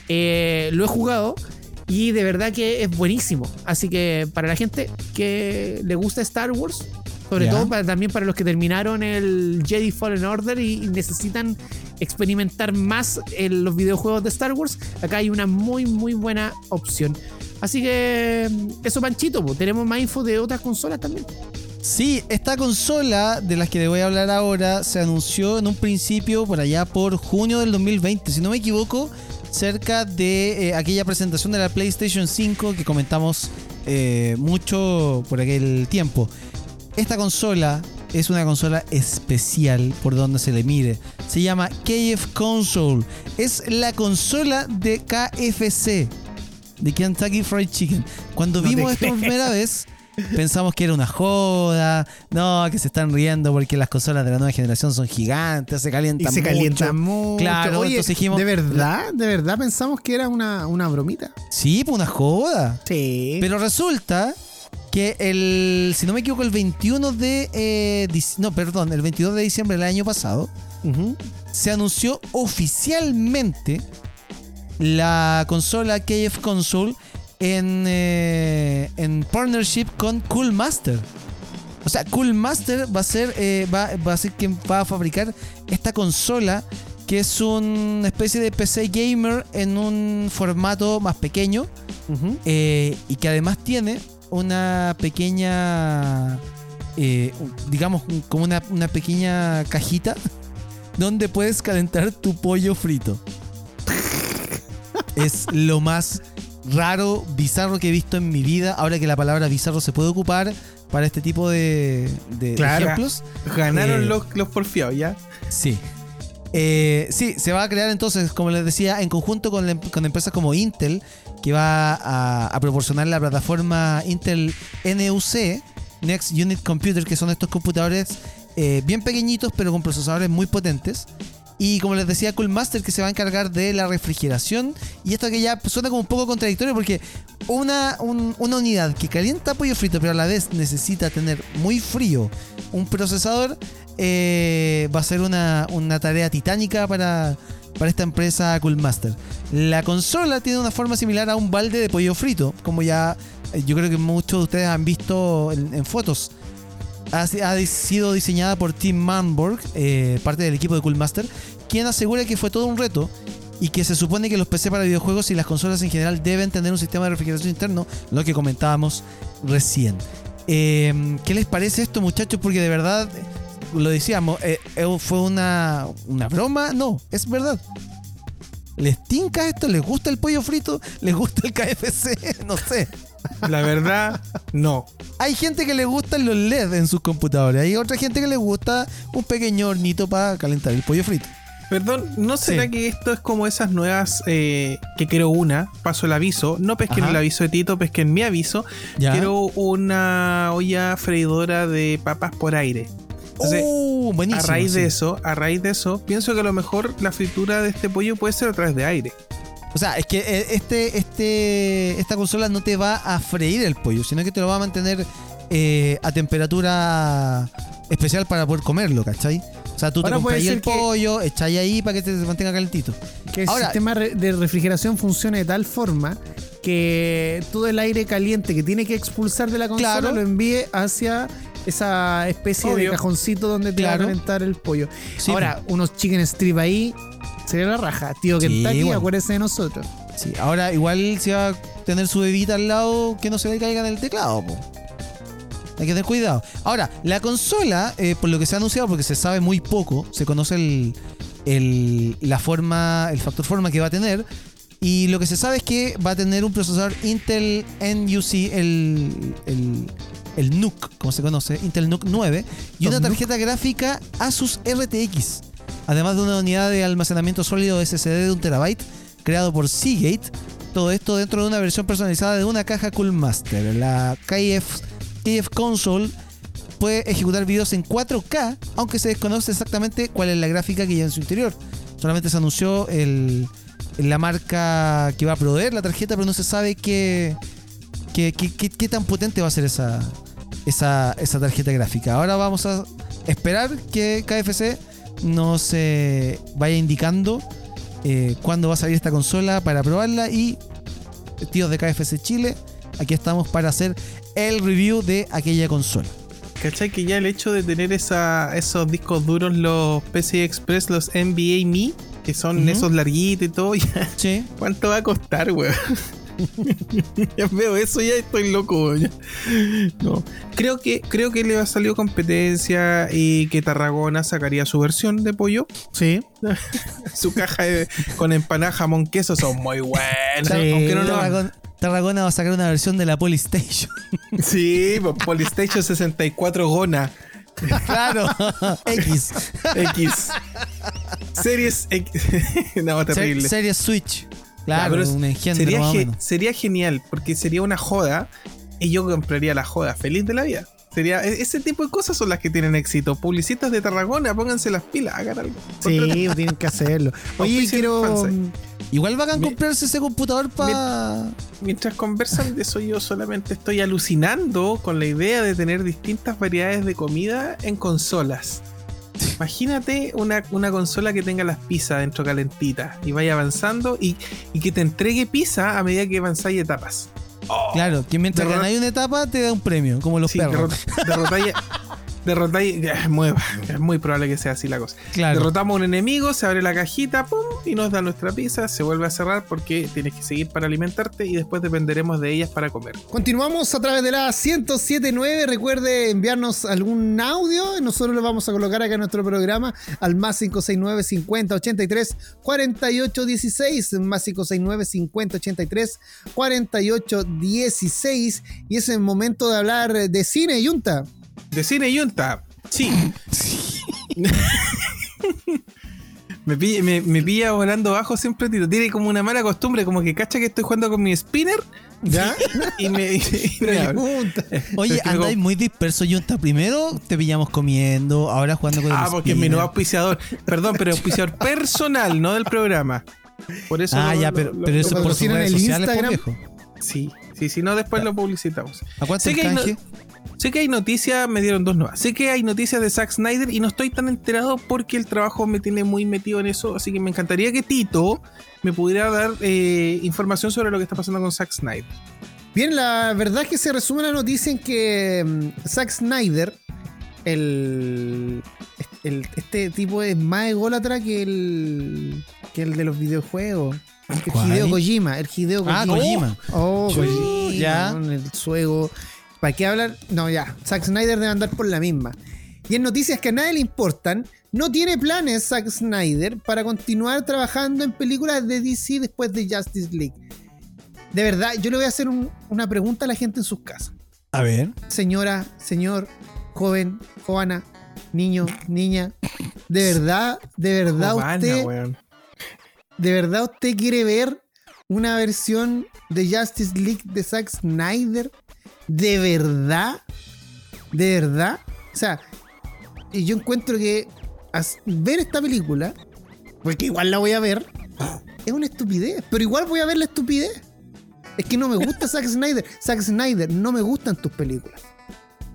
eh, lo he jugado y de verdad que es buenísimo. Así que para la gente que le gusta Star Wars, sobre todo para, también para los que terminaron el Jedi Fallen Order y, y necesitan experimentar más en los videojuegos de Star Wars, acá hay una muy, muy buena opción. Así que eso, Panchito, po. tenemos más info de otras consolas también. Sí, esta consola de las que le voy a hablar ahora se anunció en un principio por allá por junio del 2020, si no me equivoco, cerca de eh, aquella presentación de la PlayStation 5 que comentamos eh, mucho por aquel tiempo. Esta consola es una consola especial por donde se le mire. Se llama KF Console. Es la consola de KFC, de Kentucky Fried Chicken. Cuando No vimos esto por primera vez, pensamos que era una joda. No, que se están riendo porque las consolas de la nueva generación son gigantes, se Y calientan se mucho. calienta mucho. Claro, Oye, entonces dijimos- ¿de verdad? ¿De verdad pensamos que era una, una bromita? Sí, pues una joda. Sí. Pero resulta que el, si no me equivoco, el 21 de, eh, no, perdón, el 22 de diciembre del año pasado, se anunció oficialmente la consola KF Console en, eh, en partnership con Cool Master. O sea, Cool Master va a ser, eh, va, va a ser quien va a fabricar esta consola que es una especie de PC gamer en un formato más pequeño eh, y que además tiene una pequeña, eh, digamos, como una, una pequeña cajita *laughs* donde puedes calentar tu pollo frito. Es lo más raro, bizarro que he visto en mi vida. Ahora que la palabra bizarro se puede ocupar para este tipo de, de- Claro. ejemplos. Ganaron Eh, los, los porfiados, ¿ya? Sí. Eh, sí, se va a crear entonces, como les decía, en conjunto con, la em- con empresas como Intel, que va a, a proporcionar la plataforma Intel NUC, Next Unit Computer, que son estos computadores eh, bien pequeñitos, pero con procesadores muy potentes. Y como les decía, Cool Master que se va a encargar de la refrigeración. Y esto que ya suena como un poco contradictorio porque una, una unidad que calienta pollo frito pero a la vez necesita tener muy frío un procesador eh, va a ser una, tarea titánica para, para esta empresa Coolmaster. La consola tiene una forma similar a un balde de pollo frito, como ya eh, yo creo que muchos de ustedes han visto en, fotos. Ha, sido diseñada por Tim Manborg, eh, parte del equipo de Coolmaster, quien asegura que fue todo un reto y que se supone que los PC para videojuegos y las consolas en general deben tener un sistema de refrigeración interno, lo que comentábamos recién. ¿Qué les parece esto, muchachos? Porque de verdad lo decíamos, eh, eh, fue una, una broma. No, es verdad. ¿Les tinca esto? ¿Les gusta el pollo frito? ¿Les gusta el KFC? *laughs* No sé. La verdad, no. Hay gente que le gustan los LED en sus computadores. Hay otra gente que le gusta un pequeño hornito para calentar el pollo frito. Perdón, ¿no será que esto es como esas nuevas eh, que quiero una? Paso el aviso. No pesquen el aviso de Tito, pesquen mi aviso. Quiero una olla freidora de papas por aire. Uh, a raíz de eso, a raíz de eso, pienso que a lo mejor la fritura de este pollo puede ser a través de aire. O sea, es que eh, este, este, esta consola no te va a freír el pollo, sino que te lo va a mantener eh, a temperatura especial para poder comerlo, ¿cachai? O sea, tú te compras el pollo, echáis ahí para que te mantenga calentito. Que el sistema de refrigeración funcione de tal forma que todo el aire caliente que tiene que expulsar de la consola lo envíe hacia esa especie de cajoncito donde te va a calentar el pollo. Ahora, unos chicken strip ahí, sería la raja. Tío que está aquí, acuérdese de nosotros. Sí, ahora igual si va a tener su bebita al lado que no se le caiga en el teclado, Hay que tener cuidado. Ahora, la consola, eh, por lo que se ha anunciado, porque se sabe muy poco, se conoce el, la forma, el factor forma que va a tener. Y lo que se sabe es que va a tener un procesador Intel NUC, el, el el NUC, como se conoce, Intel NUC 9, y una tarjeta gráfica Asus RTX, además de una unidad de almacenamiento sólido SSD de un terabyte creado por Seagate. Todo esto dentro de una versión personalizada de una caja Coolmaster. La KF, KF Console puede ejecutar videos en 4K, aunque se desconoce exactamente cuál es la gráfica que lleva en su interior. Solamente se anunció el, la marca que va a proveer la tarjeta, pero no se sabe qué, qué, qué tan potente va a ser esa, esa, tarjeta gráfica. Ahora vamos a esperar que KFC nos eh, vaya indicando eh, cuándo va a salir esta consola para probarla y tíos de KFC Chile, aquí estamos para hacer el review de aquella consola. ¿Cachai? Que ya el hecho de tener esa, esos discos duros, los PCI Express, los NBA Me, que son esos larguitos y todo, *laughs* ¿cuánto va a costar, weón? *laughs* ya veo eso, ya estoy loco. No. Creo que, creo que le ha salido competencia y que Tarragona sacaría su versión de pollo. Sí. *laughs* su caja con empanada jamón queso son muy buenas. Tarragona, va a sacar una versión de la Polystation. *laughs* sí, pues, Polystation 64 Gona. Claro, X. X. Series X. no, terrible. Series Switch. Claro, sería, genial, porque sería una joda y yo compraría la joda feliz de la vida. Sería, e-, ese tipo de cosas son las que tienen éxito. Publicistas de Tarragona, pónganse las pilas, hagan algo. Sí, tienen que hacerlo. *laughs* Oye, quiero. Igual van a comprarse ese computador para. Mientras conversan de eso, yo solamente estoy alucinando con la idea de tener distintas variedades de comida en consolas. Imagínate una, consola que tenga las pizzas dentro calentitas y vaya avanzando y, que te entregue pizza a medida que avanzáis etapas. claro, que mientras ganáis una etapa te da un premio, como los perros. derrotáis. *laughs* Es muy, es muy probable que sea así la cosa. Derrotamos a un enemigo, se abre la cajita, pum, y nos da nuestra pizza, se vuelve a cerrar porque tienes que seguir para alimentarte y después dependeremos de ellas para comer. Continuamos a través de la 1079. Recuerde enviarnos algún audio. Nosotros lo vamos a colocar acá en nuestro programa al más 569 50 83 48 16. Más 569 50 83 48 16. Y es el momento de hablar de cine, Yunta. De cine Yunta, sí. *laughs* Me pilla, me, me pilla volando bajo siempre, Tito. Tiene como una mala costumbre, como que cacha que estoy jugando con mi spinner. ¿Ya? *laughs* Y me, y me habla. Pregunta. Oye, me andáis como- muy disperso, Junta. Primero te pillamos comiendo, ahora jugando con el Ah, porque es mi nuevo auspiciador. Perdón, pero auspiciador *laughs* personal, no del programa. Por eso. Ah, lo- ya, lo- pero, lo- pero lo eso por sus patrocinan redes el sociales, por Instagram. viejo. Sí, sí, sí, no, después lo publicitamos. ¿A cuánto Sé el no- canje? Sé que hay noticias, me dieron dos nuevas. Sé que hay noticias de Zack Snyder y no estoy tan enterado porque el trabajo me tiene muy metido en eso. Así que me encantaría que Tito me pudiera dar eh, información sobre lo que está pasando con Zack Snyder. Bien, la verdad es que se resume la noticia en que mm, Zack Snyder, el, el- este tipo es más ególatra que el, que el de los videojuegos. El ¿Cuál? Hideo Kojima, el Hideo Kojima. Ah, Kojima. Oh, Kojima, ya. el suego. ¿Para qué hablar? No, ya. Zack Snyder debe andar por la misma. Y en noticias que a nadie le importan, no tiene planes Zack Snyder para continuar trabajando en películas de DC después de Justice League. De verdad, yo le voy a hacer un- una pregunta a la gente en sus casas. A ver. Señora, señor, joven, joana, niño, niña. De verdad, de verdad usted, weón. de verdad usted quiere ver una versión de Justice League de Zack Snyder. De verdad, de verdad. O sea, y yo encuentro que ver esta película, porque igual la voy a ver, es una estupidez. Pero igual voy a ver la estupidez. Es que no me gusta Zack Snyder. Zack Snyder, no me gustan tus películas.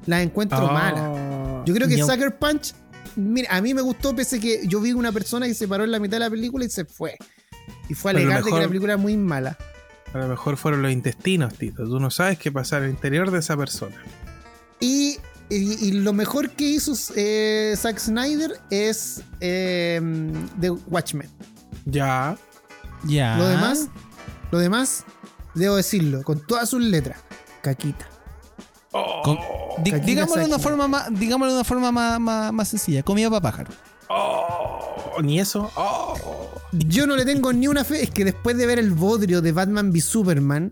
Las encuentro Ah. malas. Yo creo que Sucker Punch, mira, a mí me gustó pese que yo vi una persona que se paró en la mitad de la película y se fue. Y fue a alegar de que la película es muy mala. A lo mejor fueron los intestinos, Tito. Tú no sabes qué pasa al interior de esa persona. Y, y- y lo mejor que hizo eh, Zack Snyder es eh, The Watchmen. Ya. Ya. Lo demás, lo demás, debo decirlo, con todas sus letras, caquita. Con- di- Caquita digámoslo de una forma más, digámoslo de una forma más, más, más sencilla. Comida para pájaro. Oh, ni eso. Oh. Yo no le tengo ni una fe, es que después de ver el bodrio de Batman v Superman,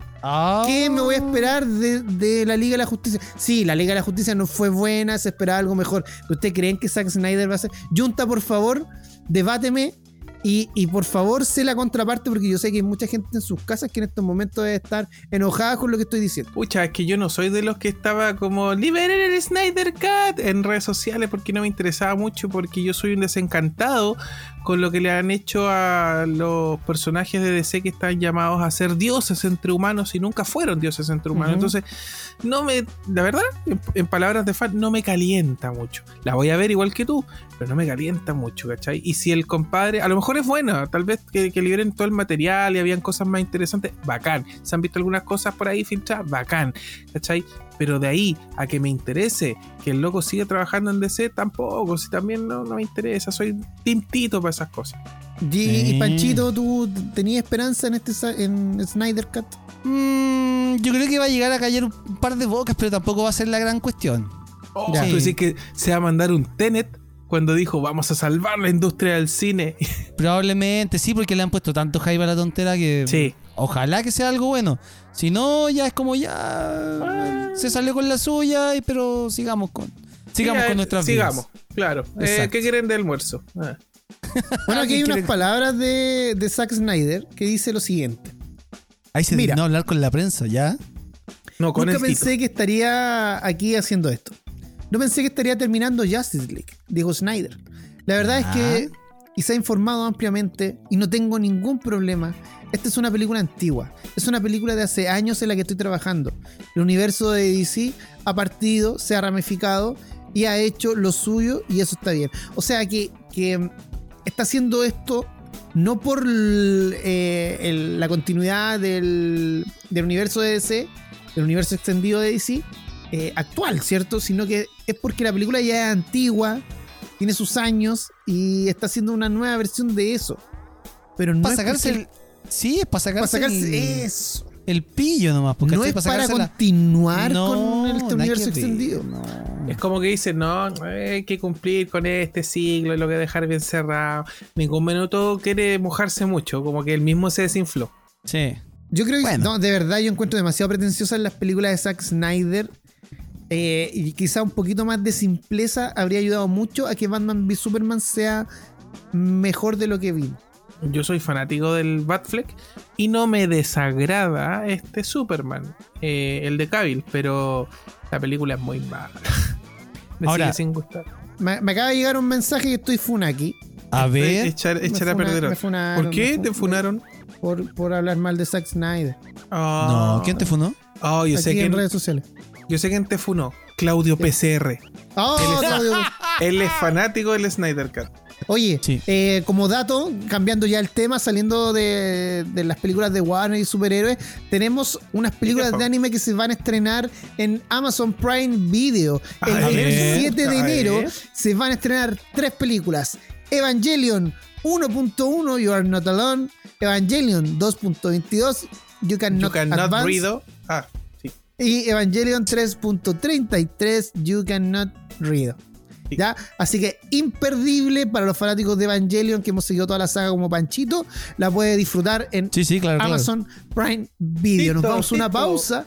¿Qué me voy a esperar de, de la Liga de la Justicia? Sí, la Liga de la Justicia no fue buena, se esperaba algo mejor. ¿Ustedes creen que Zack Snyder va a ser? Junta, por favor, debáteme y, y por favor sé la contraparte porque yo sé que hay mucha gente en sus casas que en estos momentos debe estar enojada con lo que estoy diciendo. Pucha, es que yo no soy de los que estaba como liberen el Snyder Cut en redes sociales porque no me interesaba mucho porque yo soy un desencantado con lo que le han hecho a los personajes de DC que están llamados a ser dioses entre humanos y nunca fueron dioses entre humanos. Entonces, no me, la verdad, en, en palabras de fan, no me calienta mucho. La voy a ver igual que tú, pero no me calienta mucho, ¿cachai? Y si el compadre, a lo mejor es bueno, tal vez que, que liberen todo el material y habían cosas más interesantes, bacán. Se han visto algunas cosas por ahí filtradas, bacán, ¿cachai? Pero de ahí a que me interese que el loco siga trabajando en DC, tampoco, si también no, no me interesa, soy tintito para esas cosas. Y, y Sí. Panchito, ¿tú tenías esperanza en este sa- en Snyder Cut? Mm, yo creo que va a llegar a callar un par de bocas, pero tampoco va a ser la gran cuestión. Oh, Ya. Tú decís que se va a mandar un Tenet cuando dijo vamos a salvar la industria del cine. *laughs* Probablemente sí, porque le han puesto tanto hype a la tontera que Sí. Ojalá que sea algo bueno. Si no, ya es como ya se salió con la suya, y- pero sigamos con sigamos Mira, con nuestras Sigamos, claro. Eh. ¿Qué quieren de almuerzo? Ah. Bueno, aquí hay ¿qué unas palabras de, de Zack Snyder que dice lo siguiente. vidas. Ahí se Mira. dignó hablar con la prensa, ¿ya? No, con Nunca el pensé que estaría aquí haciendo esto. No pensé que estaría terminando Justice League, dijo Snyder. La verdad es que, y se ha informado ampliamente, y no tengo ningún problema, esta es una película antigua. Es una película de hace años en la que estoy trabajando. El universo de DC ha partido, se ha ramificado y ha hecho lo suyo y eso está bien. O sea que, que está haciendo esto no por el- eh, el- la continuidad del, del universo de DC, del universo extendido de DC, eh, actual, ¿cierto? Sino que es porque la película ya es antigua, tiene sus años y está haciendo una nueva versión de eso. Pero no Para es sacarse el. Sí, es para para sacarse, el, eso. el pillo nomás. Porque No es para para sacarse la- continuar No, con este nada universo que ver, extendido. no. Es como que dicen, no, hay que cumplir con este siglo, lo que dejar bien cerrado. Ningún minuto quiere mojarse mucho, como que él mismo se desinfló. Sí. Yo creo que Bueno. no, de verdad yo encuentro demasiado pretenciosas las películas de Zack Snyder. eh, y quizá un poquito más de simpleza habría ayudado mucho a que Batman v Superman sea mejor de lo que vimos. Yo soy fanático del Batfleck y no me desagrada este Superman, eh, el de Cavill, pero la película es muy mala. *laughs* me Ahora- sigue sin gustar. Me, me acaba de llegar un mensaje que estoy funaki. A ver. Echar, a perder. ¿Por qué te fu- funaron? Por, por hablar mal de Zack Snyder. Ah. No, ¿quién te funó? Oh, yo, sé aquí en quién, redes sociales. yo sé quién te funó. Claudio PCR. Oh, Él es- Claudio. *laughs* Él es fanático del Snyder Cut. Oye, Sí. eh, como dato, cambiando ya el tema, saliendo de, de las películas de Warner y superhéroes, tenemos unas películas de anime que se van a estrenar en Amazon Prime Video. El A ver, 7 de enero se van a estrenar tres películas. Evangelion 1.1, You Are Not Alone. Evangelion 2.22, You You Cannot cannot Advance. read. Ah, sí. Y Evangelion 3.33, You Cannot Read. ¿Ya? Así que imperdible para los fanáticos de Evangelion que hemos seguido toda la saga como Panchito. La puede disfrutar en Sí, sí, claro, claro. Amazon Prime Video. Nos vamos a una pausa.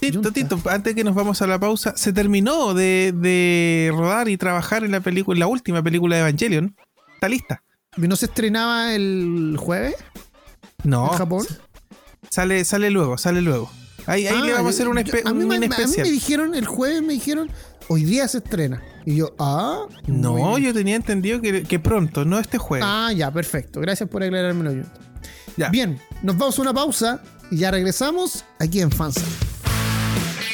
Tito. Tito, antes que nos vamos a la pausa, se terminó de, de rodar y trabajar en la película, en la última película de Evangelion. Está lista. ¿No se estrenaba el jueves No, en Japón? sale, sale luego, sale luego. Ahí, ahí Ah, le vamos a hacer un, espe- yo- a mí un me- mini A mí me especial. dijeron, el jueves me dijeron, hoy día se estrena. Y yo, ah. No, yo tenía entendido que, que pronto, no este jueves. Ah, ya, perfecto. Gracias por aclarármelo. Ya. Bien, nos vamos a una pausa y ya regresamos aquí en Fans.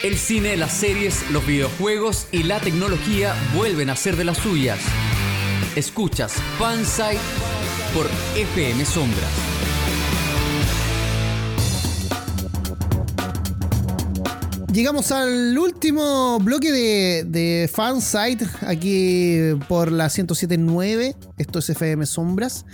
El cine, las series, los videojuegos y la tecnología vuelven a ser de las suyas. Escuchas Fansite por FM Sombras. Llegamos al último bloque de, de Fansite, aquí por la 107.9. Esto es FM Sombras.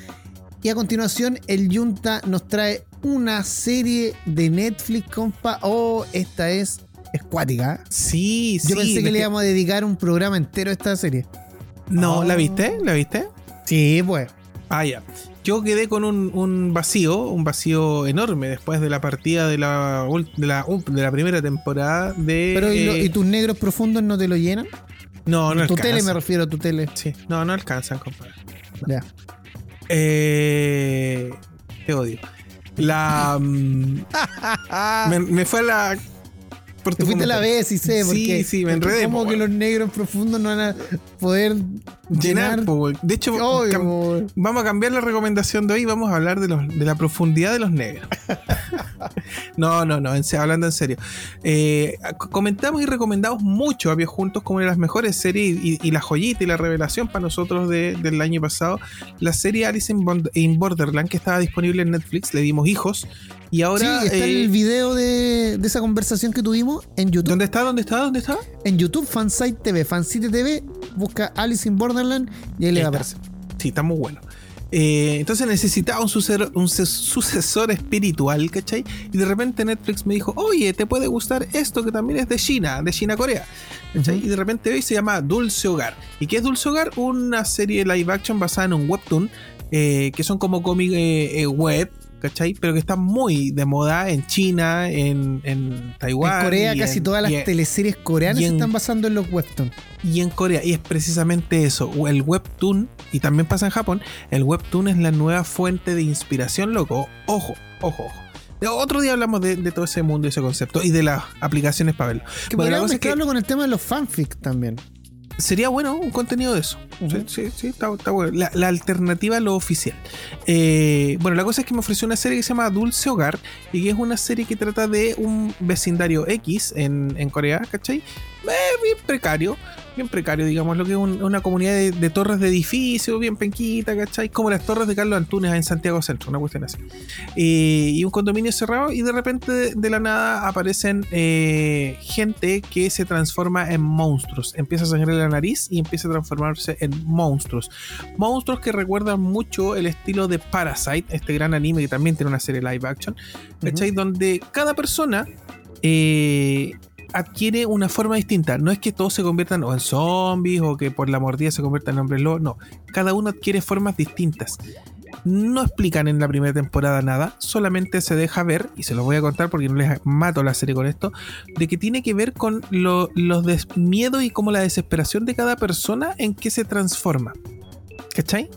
Y a continuación, el Junta nos trae una serie de Netflix, compa. Oh, esta es escuática. Sí, sí. Yo pensé que le íbamos a dedicar un programa entero a esta serie. No, Oh. ¿la viste? ¿La viste? Sí, pues. Ah, ya. Yo quedé con un, un vacío, un vacío enorme después de la partida de la, de la, de la primera temporada de... Pero ¿y, lo- eh, y tus negros profundos no te lo llenan? no, no tu tele me refiero a tu tele. Sí, no, no alcanzan, compadre. Ya. Eh, te odio. La... mm, *laughs* me, me fue a la... fuiste a la vez, sí sé, Sí, porque, sí, me porque enredé, Como po, que weón. los negros profundos no van a poder Llenar, llenar. po, güey. De hecho, Obvio, weón. Vamos a cambiar la recomendación de hoy. Vamos a hablar de, los, de la profundidad de los negros. *laughs* no, no, no. en hablando en serio. Eh, comentamos y recomendamos mucho a Viejos Juntos como una de las mejores series y, y la joyita y la revelación para nosotros de- del año pasado. La serie Alice in, Borderland que estaba disponible en Netflix. Le dimos hijos. Y ahora. sí, está eh, el video de, de esa conversación que tuvimos en YouTube. ¿Dónde está? ¿Dónde está? ¿Dónde está? En YouTube, Fansite TV, Fansite TV, busca Alice in Borderland y ahí le va a Ahí aparecer. Sí, está muy bueno. Eh, entonces necesitaba un sucesor, un sucesor espiritual, ¿cachai? Y de repente Netflix me dijo, oye, te puede gustar esto que también es de China, de China Corea. ¿cachai? Ujú. Y de repente hoy se llama Dulce Hogar. ¿Y qué es Dulce Hogar? Una serie live action basada en un webtoon, eh, que son como cómic eh, eh, web, ¿cachai? Pero que está muy de moda en China, en, en Taiwán. en Corea casi en- todas las y teleseries coreanas en- se están basando en los webtoons. y en Corea. Y es precisamente eso. El webtoon, y también pasa en Japón, el webtoon es la nueva fuente de inspiración, loco. Ojo, ojo, ojo. Otro día hablamos de, de todo ese mundo y ese concepto y de las aplicaciones para verlo. Que Bueno, podríamos cosa es que mezclarlo con el tema de los fanfics también. Sería bueno un contenido de eso. Sí, sí, sí, está, está bueno. La, la alternativa a lo oficial. Eh, bueno, la cosa es que me ofreció una serie que se llama Dulce Hogar y que es una serie que trata de un vecindario X en, en Corea, ¿cachai? Eh, bien precario, bien precario, digamos, lo que es un- una comunidad de, de torres de edificios, bien penquita, ¿cachai? Como las torres de Carlos Antunes en Santiago Centro, una cuestión así. Eh, y un condominio cerrado y de repente de, de la nada aparecen eh, gente que se transforma en monstruos. Empieza a sangrar la nariz y empieza a transformarse en monstruos. Monstruos que recuerdan mucho el estilo de Parasite, este gran anime que también tiene una serie live action, ¿cachai? Donde cada persona eh, adquiere una forma distinta. No es que todos se conviertan o en zombies o que por la mordida se conviertan en hombres lobo. No, cada uno adquiere formas distintas. No explican en la primera temporada nada, solamente se deja ver, y se los voy a contar porque no les mato la serie con esto, de que tiene que ver con lo- los miedos y como la desesperación de cada persona en que se transforma. ¿Cachai?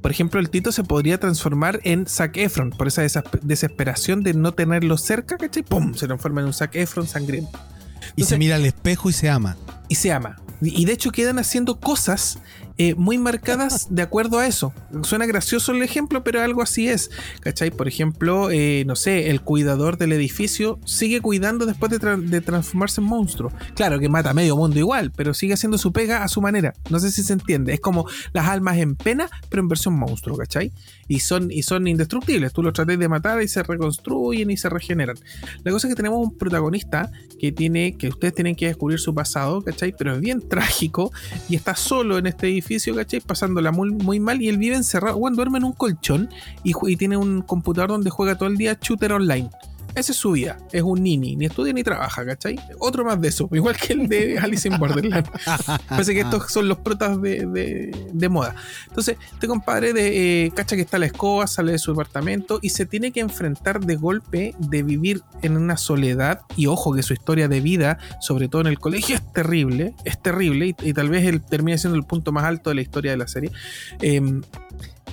Por ejemplo, el Tito se podría transformar en Zac Efron por esa desesperación de no tenerlo cerca, ¿cachai? ¡Pum! Se transforma en un Zac Efron sangriento. Y se mira al espejo y se ama. Y se ama. Y de hecho quedan haciendo cosas eh, muy marcadas de acuerdo a eso. Suena gracioso el ejemplo, pero algo así es. ¿Cachai? Por ejemplo, eh, no sé, el cuidador del edificio sigue cuidando después de, transformarse en monstruo. Claro que mata a medio mundo igual, pero sigue haciendo su pega a su manera. No sé si se entiende. Es como las almas en pena, pero en versión monstruo, ¿cachai? Y son, y son indestructibles. Tú los trates de matar y se reconstruyen y se regeneran. La cosa es que tenemos un protagonista que tiene, que ustedes tienen que descubrir su pasado, ¿cachai? Pero es bien trágico y está solo en este edificio edificio. Pasándola muy, muy mal y él vive encerrado, bueno, duerme en un colchón y, y tiene un computador donde juega todo el día shooter online. Esa es su vida. Es un nini. Ni estudia ni trabaja, ¿cachai? Otro más de eso. *laughs* Igual que el de Alice in Borderland. Parece que estos son los protas de, moda. Entonces, este compadre de eh, cacha que está la escoba, sale de su departamento y se tiene que enfrentar de golpe de vivir en una soledad. Y ojo que su historia de vida, sobre todo en el colegio, es terrible. Es terrible. Y, tal vez él termine siendo el punto más alto de la historia de la serie. Em,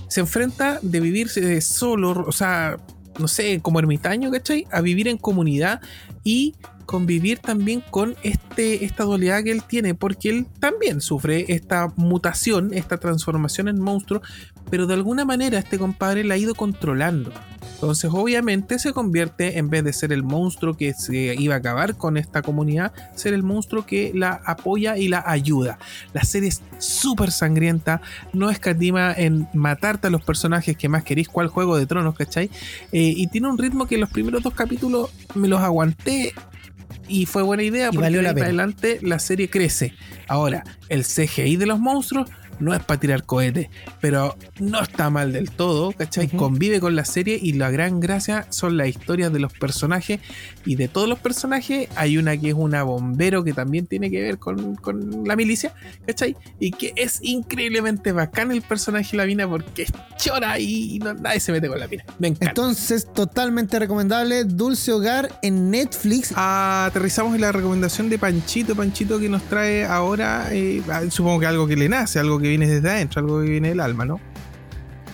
se enfrenta de vivir solo, o sea, no sé, como ermitaño, ¿cachai? A vivir en comunidad y convivir también con este, esta dualidad que él tiene, porque él también sufre esta mutación, esta transformación en monstruo, pero de alguna manera este compadre la ha ido controlando. Entonces, obviamente, se convierte, en vez de ser el monstruo que se iba a acabar con esta comunidad, ser el monstruo que la apoya y la ayuda. La serie es súper sangrienta, no escatima en matarte a los personajes que más queréis, cual juego de tronos, ¿cachai? Eh, y tiene un ritmo que los primeros dos capítulos me los aguanté y fue buena idea porque de adelante la serie crece. Ahora, el CGI de los monstruos no es para tirar cohetes, pero no está mal del todo, ¿cachai? Convive con la serie y la gran gracia son las historias de los personajes y de todos los personajes hay una que es una bombero que también tiene que ver con, la milicia, ¿cachai? Y que es increíblemente bacán el personaje la mina porque chora y nadie se mete con la mina. Me encanta. Entonces, totalmente recomendable Dulce Hogar en Netflix. aterrizamos en la recomendación de Panchito, Panchito que nos trae ahora, eh, supongo que algo que le nace, algo que viene desde adentro, algo que viene del alma, ¿no?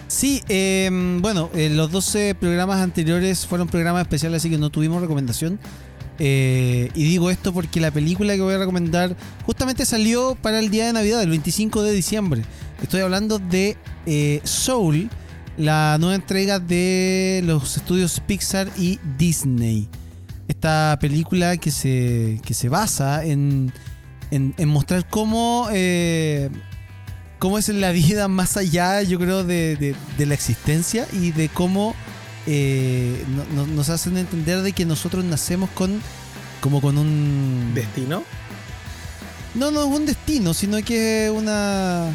Sí, em, bueno, eh, los 12 programas anteriores fueron programas especiales, así que no tuvimos recomendación. Eh, y digo esto porque la película que voy a recomendar justamente salió para el día de Navidad, el 25 de diciembre. Estoy hablando de eh, Soul, la nueva entrega de los estudios Pixar y Disney. Esta película que se, que se basa en, en, mostrar cómo cómo es la vida más allá, yo creo, de, la existencia y de cómo eh, nos hacen entender de que nosotros nacemos con como con un destino. No, no es un destino, sino que es una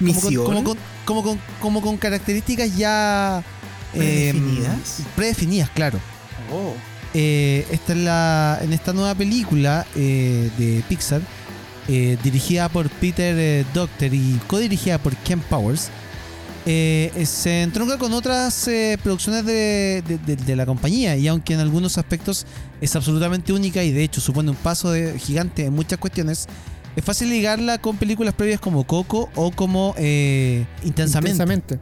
misión. Como con, como con, características ya eh, predefinidas. predefinidas, claro. Oh. Eh, esta es la, en esta nueva película de Pixar eh, dirigida por Peter eh, Doctor y co-dirigida por Ken Powers, eh, se entronca con otras producciones de, la compañía. Y aunque en algunos aspectos es absolutamente única y de hecho supone un paso de, gigante en muchas cuestiones, es fácil ligarla con películas previas como Coco o como Intensamente, Intensamente,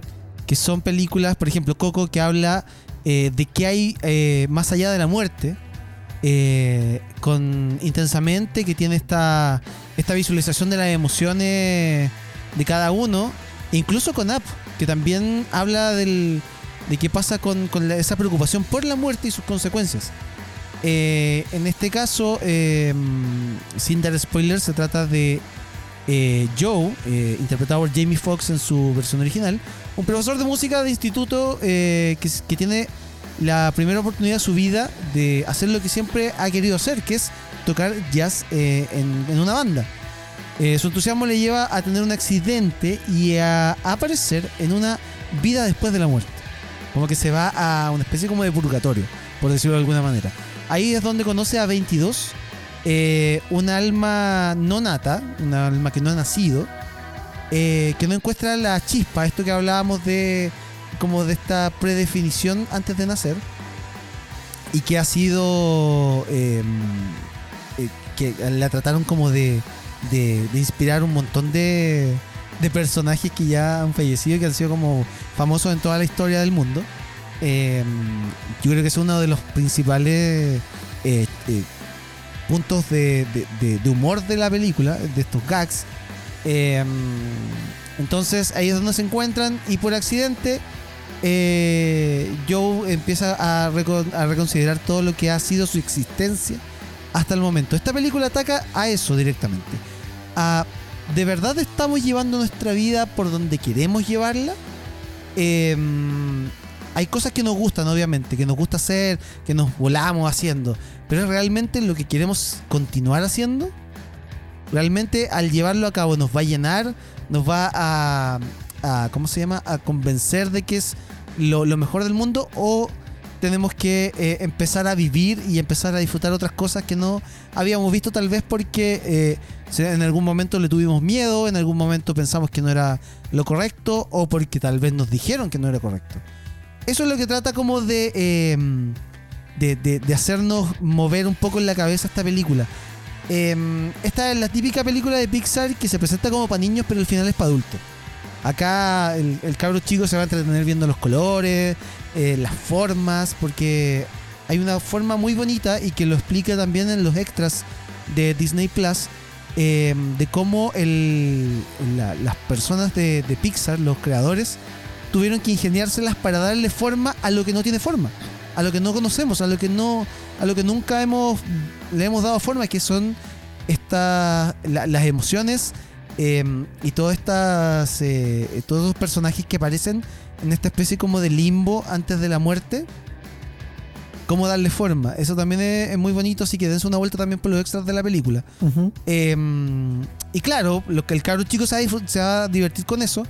que son películas, por ejemplo, Coco que habla de qué hay más allá de la muerte eh, con intensamente, que tiene esta, esta visualización de las emociones de cada uno, incluso con App, que también habla del, de qué pasa con, esa preocupación por la muerte y sus consecuencias. Eh, en este caso, eh, sin dar spoilers, se trata de Joe, interpretado por Jamie Foxx en su versión original, un profesor de música de instituto que, que tiene la primera oportunidad de su vida de hacer lo que siempre ha querido hacer, que es tocar jazz eh, en, una banda. Eh, su entusiasmo le lleva a tener un accidente y a, aparecer en una vida después de la muerte. Como que se va a una especie como de purgatorio, por decirlo de alguna manera. Ahí es donde conoce a 22, eh, una alma no nata, una alma que no ha nacido, que no encuentra la chispa, esto que hablábamos de como de esta predefinición antes de nacer y que ha sido em, eh, que la trataron como de, de, inspirar un montón de, de personajes que ya han fallecido y que han sido como famosos en toda la historia del mundo. Em, yo creo que es uno de los principales eh, eh, puntos de, humor de la película, de estos gags. Em, entonces ahí es donde se encuentran y por accidente eh, Joe empieza a, reconsiderar todo lo que ha sido su existencia hasta el momento. Esta película ataca a eso directamente. ¿De verdad estamos llevando nuestra vida por donde queremos llevarla? Eh, hay cosas que nos gustan, obviamente, que nos gusta hacer, que nos volamos haciendo, pero ¿es realmente lo que queremos continuar haciendo? ¿Realmente al llevarlo a cabo nos va a llenar? ¿Nos va a, ¿cómo se llama? A convencer de que es lo, mejor del mundo? ¿O tenemos que eh, empezar a vivir y empezar a disfrutar otras cosas que no habíamos visto tal vez porque eh, en algún momento le tuvimos miedo, en algún momento pensamos que no era lo correcto o porque tal vez nos dijeron que no era correcto eso es lo que trata como em, de, de, hacernos mover un poco en la cabeza esta película. Em, esta es la típica película de Pixar que se presenta como para niños, pero al final es para adultos. Acá el, el, cabro chico se va a entretener viendo los colores, eh, las formas, porque hay una forma muy bonita y que lo explica también en los extras de Disney Plus. Em, de cómo el, las personas de, Pixar, los creadores, tuvieron que ingeniárselas para darle forma a lo que no tiene forma, a lo que no conocemos, a lo que no, a lo que nunca hemos le hemos dado forma, que son estas las emociones em, y todas estas eh, todos los personajes que aparecen en esta especie como de limbo antes de la muerte. Cómo darle forma. Eso también es, muy bonito, así que dense una vuelta también por los extras de la película. Em, y claro, lo que el cabro chico se se va a divertir con eso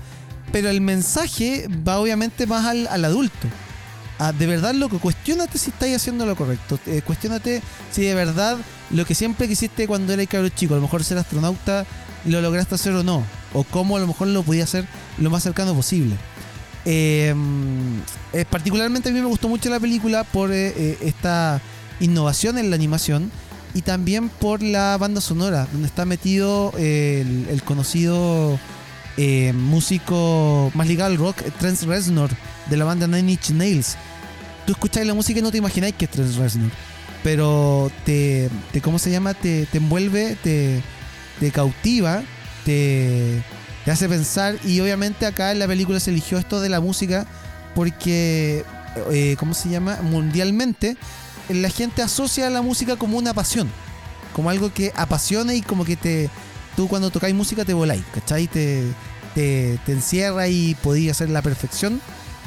pero el mensaje va obviamente más al, adulto. Ah, de verdad, loco, cuestionate si estáis haciendo lo correcto. Eh, cuestionate si de verdad lo que siempre quisiste cuando eras cabro chico, a lo mejor ser astronauta, lo lograste hacer o no. O cómo a lo mejor lo podías hacer lo más cercano posible. Em, eh, particularmente a mí me gustó mucho la película por eh, esta innovación en la animación y también por la banda sonora, donde está metido el conocido eh, músico más ligado al rock, Trent Reznor, de la banda Nine Inch Nails. Tú escucháis la música y no te imagináis que es Trent Reznor, pero te, ¿cómo se llama? Te, envuelve, te, te cautiva, te, te hace pensar y obviamente acá en la película se eligió esto de la música porque, eh, ¿cómo se llama? Mundialmente la gente asocia a la música como una pasión, como algo que apasiona y como que te, tú cuando tocáis música te voláis, ¿cachai? Te, te, encierra y podías hacer la perfección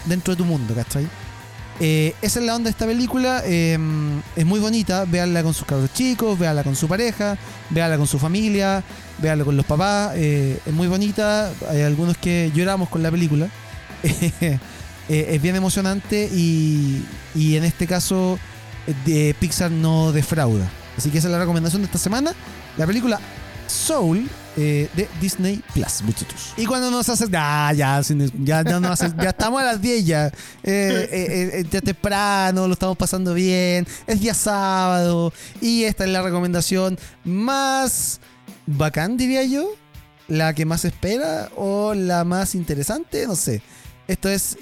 dentro de tu mundo, ¿cachai? Eh, esa es la onda de esta película. Em, es muy bonita. Véanla con sus cabros chicos, véanla con su pareja, véanla con su familia, véanla con los papás. Eh, es muy bonita. Hay algunos que lloramos con la película. *laughs* Eh, es bien emocionante y, y en este caso de Pixar no defrauda. Así que esa es la recomendación de esta semana. La película Soul eh, de Disney Plus, muchachos. Y cuando nos hace. Ah, ya, ya, ya, estamos a las 10 ya. Eh, eh, ya temprano, lo estamos pasando bien. Es día sábado. Y esta es la recomendación más bacán, diría yo. La que más espera o la más interesante, no sé. Esto es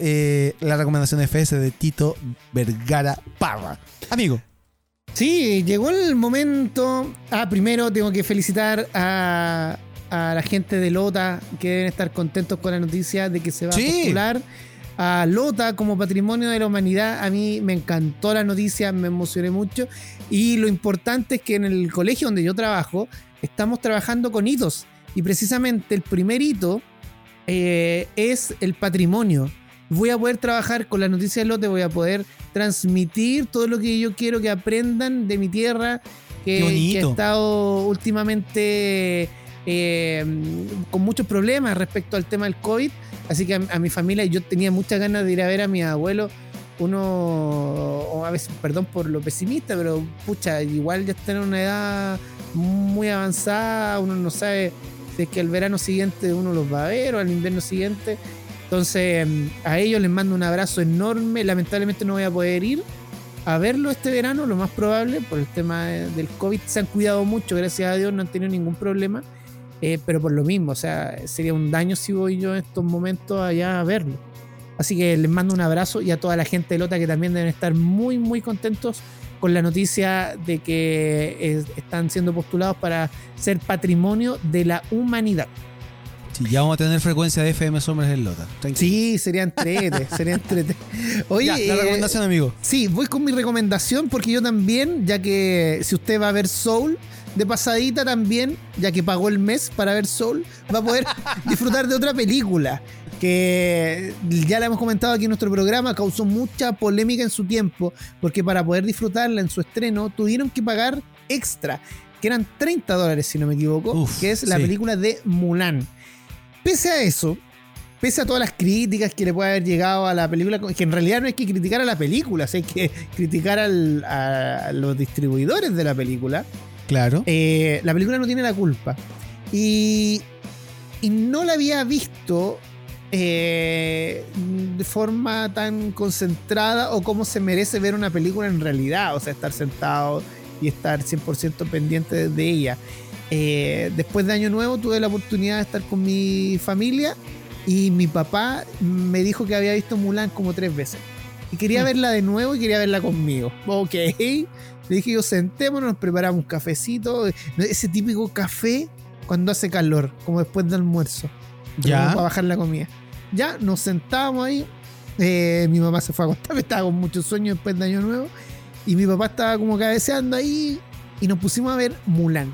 la recomendación FS de Tito Vergara Parra. Amigo, Sí, llegó el momento. Ah, primero tengo que felicitar a, la gente de Lota que deben estar contentos con la noticia de que se va a postular a Lota como patrimonio de la humanidad. A mí me encantó la noticia, me emocioné mucho. Y lo importante es que en el colegio donde yo trabajo, estamos trabajando con hitos. Y precisamente el primer hito eh, es el patrimonio voy a poder trabajar con las noticias de lote, voy a poder transmitir todo lo que yo quiero que aprendan de mi tierra, que, que ha estado últimamente eh, con muchos problemas respecto al tema del COVID. Así que a, mi familia yo tenía muchas ganas de ir a ver a mi abuelo. Uno, a veces, perdón por lo pesimista, pero pucha, igual ya está en una edad muy avanzada, uno no sabe si es que el verano siguiente uno los va a ver o al invierno siguiente. Entonces, a ellos les mando un abrazo enorme. Lamentablemente no voy a poder ir a verlo este verano, lo más probable, por el tema del COVID. Se han cuidado mucho, gracias a Dios, no han tenido ningún problema. Eh, pero por lo mismo, o sea, sería un daño si voy yo en estos momentos allá a verlo. Así que les mando un abrazo y a toda la gente de Lota que también deben estar muy, muy contentos con la noticia de que están siendo postulados para ser patrimonio de la humanidad. Sí, ya vamos a tener frecuencia de FM Sombras en Lota. Sí, sería entrete, *laughs* sería entrete. Oye, la eh, recomendación, amigo. Sí, voy con mi recomendación porque yo también, ya que si usted va a ver Soul, de pasadita también, ya que pagó el mes para ver Soul, va a poder *laughs* disfrutar de otra película que ya la hemos comentado aquí en nuestro programa, causó mucha polémica en su tiempo, porque para poder disfrutarla en su estreno tuvieron que pagar extra, que eran 30 dólares si no me equivoco, que es la película de Mulan. Pese a eso, pese a todas las críticas que le puede haber llegado a la película, que en realidad no hay que criticar a la película, hay que criticar a los distribuidores de la película. Claro. Eh, la película no tiene la culpa. Y, y no la había visto eh, de forma tan concentrada o como se merece ver una película en realidad, o sea, estar sentado y estar 100% pendiente de ella. Eh, después de Año Nuevo tuve la oportunidad de estar con mi familia y mi papá me dijo que había visto Mulan como tres veces. Y quería mm. verla de nuevo y quería verla conmigo. Ok. Le dije yo, sentémonos, nos preparamos un cafecito. Ese típico café cuando hace calor, como después del almuerzo. Ya. Para bajar la comida. Ya, nos sentábamos ahí. Eh, mi mamá se fue a acostar, *laughs* estaba con mucho sueño después de Año Nuevo. Y mi papá estaba como cabeceando ahí. Y nos pusimos a ver Mulan.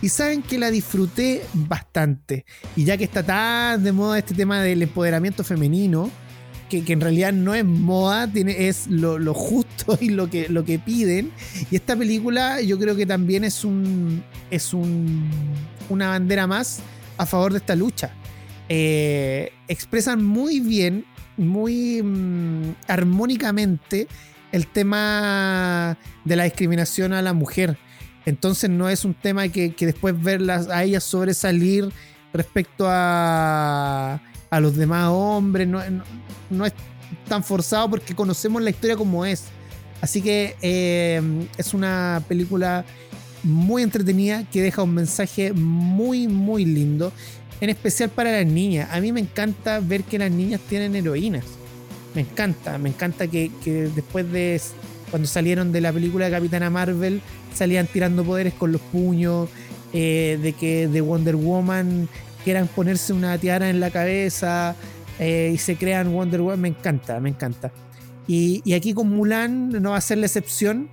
Y saben que la disfruté bastante. Y ya que está tan de moda este tema del empoderamiento femenino, que, en realidad no es moda, tiene, es lo, justo y lo que, lo que piden. Y esta película yo creo que también es un. es un, una bandera más a favor de esta lucha. Eh, expresan muy bien, muy mm, armónicamente el tema de la discriminación a la mujer entonces no es un tema que, después verlas a ellas sobresalir respecto a, a los demás hombres. No, es tan forzado porque conocemos la historia como es. Así que eh, es una película muy entretenida que deja un mensaje muy, muy lindo. En especial para las niñas. A mí me encanta ver que las niñas tienen heroínas. Me encanta, me encanta que, que después de cuando salieron de la película de Capitana Marvel, salían tirando poderes con los puños, eh, de que de Wonder Woman quieran ponerse una tiara en la cabeza eh, y se crean Wonder Woman, me encanta, me encanta. Y, aquí con Mulan no va a ser la excepción.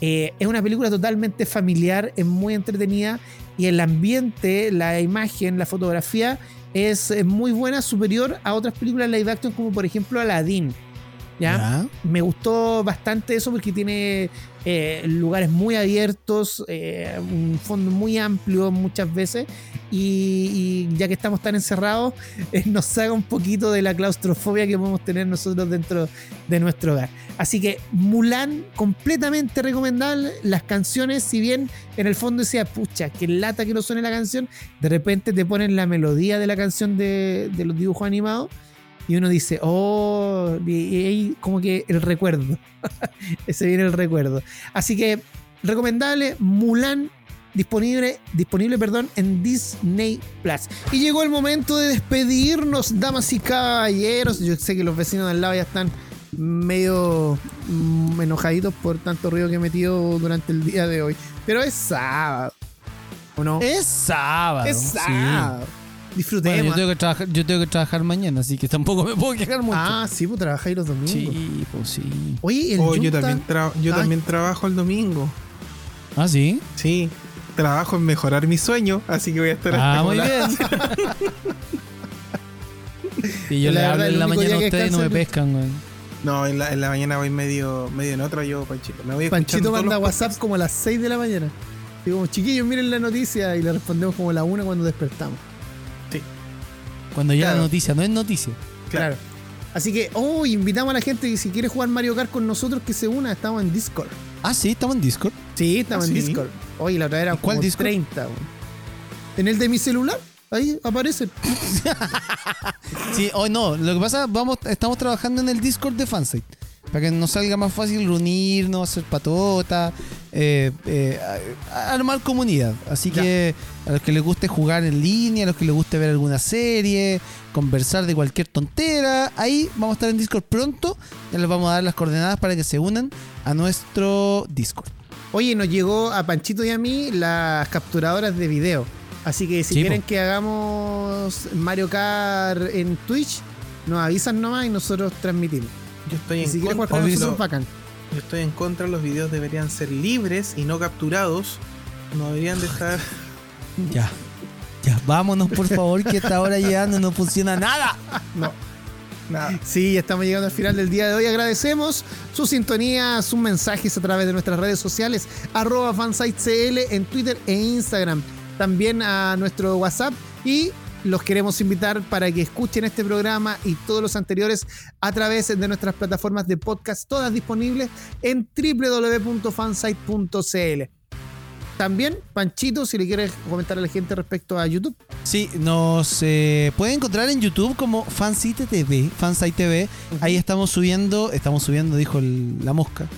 Eh, es una película totalmente familiar, es muy entretenida y el ambiente, la imagen, la fotografía es muy buena, superior a otras películas live action como por ejemplo Aladdin ¿ya? Me gustó bastante eso porque tiene eh, lugares muy abiertos, eh, un fondo muy amplio muchas veces y, ya que estamos tan encerrados *laughs* eh, nos saca un poquito de la claustrofobia que podemos tener nosotros dentro de nuestro hogar. Así que Mulan completamente recomendable, las canciones si bien en el fondo decía, pucha, que lata que no suene la canción, de repente te ponen la melodía de la canción de, de los dibujos animados y uno dice, oh, y como que el recuerdo. *laughs* Ese viene el recuerdo. Así que recomendable Mulan disponible, disponible perdón, en Disney Plus. Y llegó el momento de despedirnos, damas y caballeros. Yo sé que los vecinos del lado ya están medio mm, enojaditos por tanto ruido que he metido durante el día de hoy. Pero es sábado. ¿O no? Es sábado. Es sábado. Disfrutemos. yo, tengo que trabajar, yo tengo que trabajar mañana, así que tampoco me puedo quejar mucho. Ah, sí, pues trabajáis los domingos. Sí, pues sí. Oye, el oh, yo, también, yo también trabajo el domingo. ¿Ah, sí? Sí. Trabajo en mejorar mi sueño, así que voy a estar Ah, muy bien. *laughs* y yo le hablo en la mañana a ustedes y no me pescan, güey. No, en la, en la mañana voy medio, medio en otra, yo, Panchito. Me voy Panchito manda WhatsApp como a las 6 de la mañana. Digo, chiquillos, miren la noticia y le respondemos como a la 1 cuando despertamos. Cuando ya la noticia no es noticia. Claro. Así que, oh, invitamos a la gente que si quiere jugar Mario Kart con nosotros que se una, estamos en Discord. Ah, sí, estamos en Discord. Sí, estamos en ¿Ah, Discord. Oye, la otra era ¿Cuál como 30. En el de mi celular, ahí aparece. *laughs* sí, hoy no, lo que pasa, vamos, estamos trabajando en el Discord de Fansite. Para que nos salga más fácil reunirnos, hacer patota, eh, eh, armar comunidad. Así que a los que les guste jugar en línea, a los que les guste ver alguna serie, conversar de cualquier tontera, ahí vamos a estar en Discord pronto. Ya les vamos a dar las coordenadas para que se unan a nuestro Discord. Oye, nos llegó a Panchito y a mí las capturadoras de video. Así que si quieren que hagamos Mario Kart en Twitch, nos avisan nomás y nosotros transmitimos. Yo estoy en contra. Yo estoy en contra. Los videos deberían ser libres y no capturados. No deberían de estar. ya. Ya, vámonos por favor, que esta hora llegando no funciona nada. No. Nada. Sí, estamos llegando al final del día de hoy. Agradecemos su sintonía, sus mensajes a través de nuestras redes sociales, arroba fansitecl en Twitter e Instagram. También a nuestro WhatsApp y los queremos invitar para que escuchen este programa y todos los anteriores a través de nuestras plataformas de podcast, todas disponibles en www.fansite.cl. También, Panchito, si le quieres comentar a la gente respecto a YouTube. Sí, nos eh, puede encontrar en YouTube como Fansite TV, Fansite TV. Ahí estamos subiendo, estamos subiendo, dijo la mosca.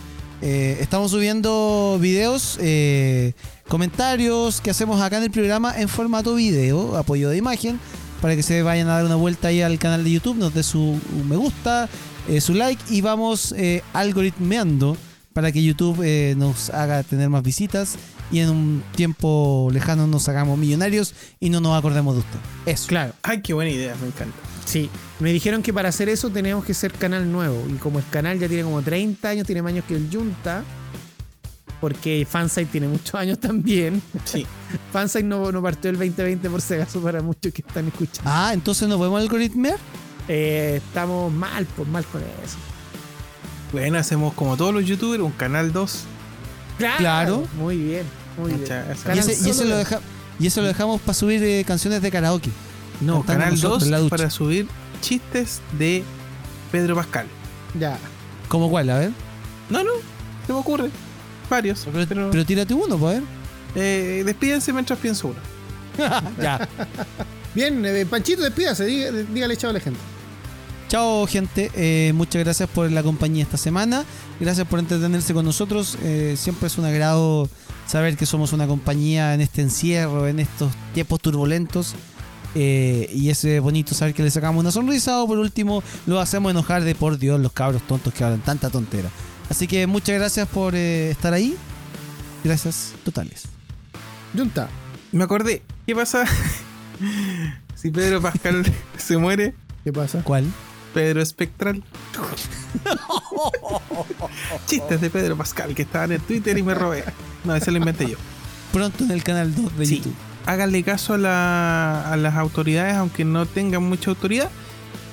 Eh, estamos subiendo videos, eh, comentarios que hacemos acá en el programa en formato video, apoyo de imagen, para que se vayan a dar una vuelta ahí al canal de YouTube, nos dé su me gusta, eh, su like y vamos algoritmeando para que YouTube nos haga tener más visitas y en un tiempo lejano nos hagamos millonarios y no nos acordemos de usted. Eso. Claro. Ay, qué buena idea, me encanta. Sí, me dijeron que para hacer eso tenemos que ser canal nuevo. Y como el canal ya tiene como 30 años, tiene más años que el Junta, porque Fansite tiene muchos *laughs* años también. Sí. *laughs* Fansite no, no partió el 2020 por si acaso para muchos que están escuchando. Ah, entonces nos podemos algoritmear. Eh, estamos mal, pues mal con eso. Bueno, hacemos como todos los youtubers, un canal 2. Claro. Muy bien, muy bien. Y, eso lo y, eso lo dejamos para subir eh, canciones de karaoke. No, Canal 2 para subir chistes de Pedro Pascal. Ya. ¿Cómo cuál? A ver. No, no, se me ocurre. Varios. Pero, tírate uno, pues. Eh, despídense mientras pienso uno. *laughs* ya. Bien, eh, Panchito, despídase, dígale chao a la gente. Chao gente, eh, muchas gracias por la compañía esta semana, gracias por entretenerse con nosotros, eh, siempre es un agrado saber que somos una compañía en este encierro, en estos tiempos turbulentos eh, y es bonito saber que le sacamos una sonrisa o por último lo hacemos enojar de por Dios los cabros tontos que hablan tanta tontera. Así que muchas gracias por eh, estar ahí. Gracias totales. Junta. Me acordé. ¿Qué pasa *laughs* si Pedro Pascal *laughs* se muere? ¿Qué pasa? ¿Cuál? Pedro Espectral. *laughs* Chistes de Pedro Pascal que estaban en Twitter y me robé. No, ese lo inventé yo. Pronto en el canal 2 de YouTube háganle caso a, a las autoridades, aunque no tengan mucha autoridad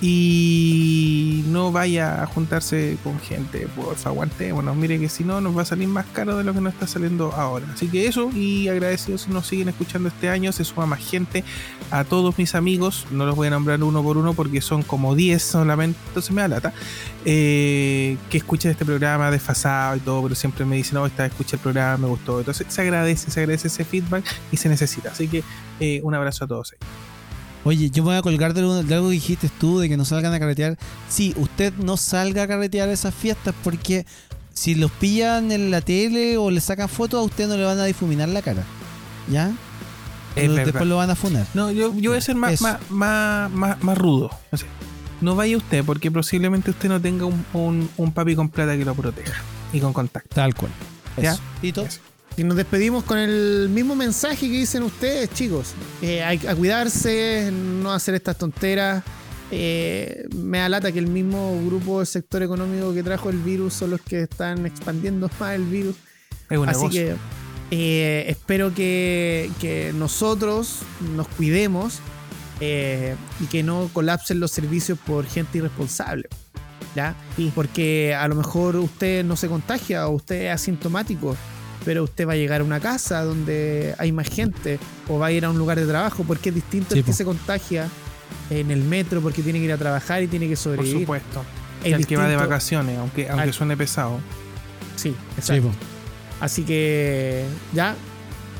y no vaya a juntarse con gente, por aguante. Bueno, mire que si no nos va a salir más caro de lo que nos está saliendo ahora. Así que eso, y agradecidos si nos siguen escuchando este año, se suma más gente. A todos mis amigos, no los voy a nombrar uno por uno porque son como 10 solamente, entonces me da lata. Eh, que escuchen este programa desfasado y todo, pero siempre me dicen, no, esta escuché el programa, me gustó. Entonces se agradece, se agradece ese feedback y se necesita. Así que eh, un abrazo a todos ahí. Oye, yo me voy a colgar de, algo que dijiste tú, de que no salgan a carretear. Sí, usted no salga a carretear esas fiestas porque si los pillan en la tele o le sacan fotos, a usted no le van a difuminar la cara. ¿Ya? después lo van a funar. No, yo, yo voy a ser más, más, más, más, rudo. No, vaya usted porque posiblemente usted no tenga un, un, papi con plata que lo proteja y con contacto. Tal cual. ¿Ya? ¿Y todo? Y nos despedimos con el mismo mensaje que dicen ustedes, chicos. Eh, hay que cuidarse, no hacer estas tonteras. Eh, me alata que el mismo grupo del sector económico que trajo el virus son los que están expandiendo *laughs* más el virus. Así que eh, espero que, nosotros nos cuidemos y que no colapsen los servicios por gente irresponsable. ¿ya? Porque a lo mejor usted no se contagia o usted es asintomático pero usted va a llegar a una casa donde hay más gente o va a ir a un lugar de trabajo porque es distinto el que se contagia en el metro porque tiene que ir a trabajar y tiene que sobrevivir. Por supuesto. el que va de vacaciones, aunque, aunque suene pesado. Sí, exacto. Así que ya,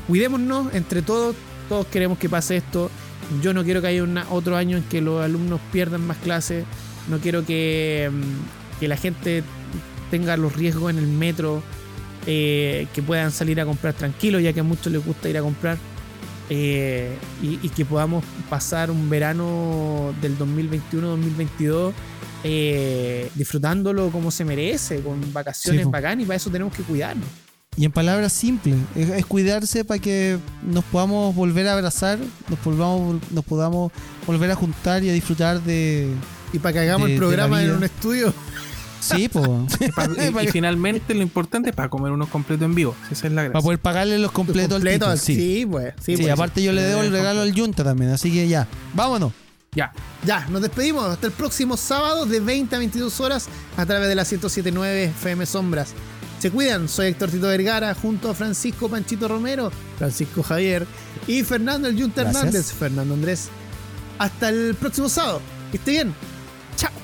cuidémonos entre todos. Todos queremos que pase esto. Yo no quiero que haya otro año en que los alumnos pierdan más clases. No quiero que, mm, que la gente tenga los riesgos en el metro eh, que puedan salir a comprar tranquilos, ya que a muchos les gusta ir a comprar. Eh, y, que podamos pasar un verano del 2021-2022 eh, disfrutándolo como se merece, con vacaciones bacán y para eso tenemos que cuidarnos. Y en palabras simples, es, cuidarse para que nos podamos volver a abrazar, nos, volvamos, nos podamos volver a juntar y a disfrutar de... Y para que hagamos el programa en un estudio. Sí, pues. *laughs* y, finalmente lo importante es para comer unos completos en vivo. Esa es la gracia. Para poder pagarle los completos al sí. Sí, pues. Sí, pues, aparte yo le debo el regalo al Junta también. Así que ya, vámonos. Ya. Ya, nos despedimos. Hasta el próximo sábado de 20 a 22 horas a través de la 1079 FM Sombras. Se cuidan, soy Héctor Tito Vergara junto a Francisco Panchito Romero, Francisco Javier y Fernando el Junta Hernández, Fernando Andrés. Hasta el próximo sábado. Que esté bien. Chao.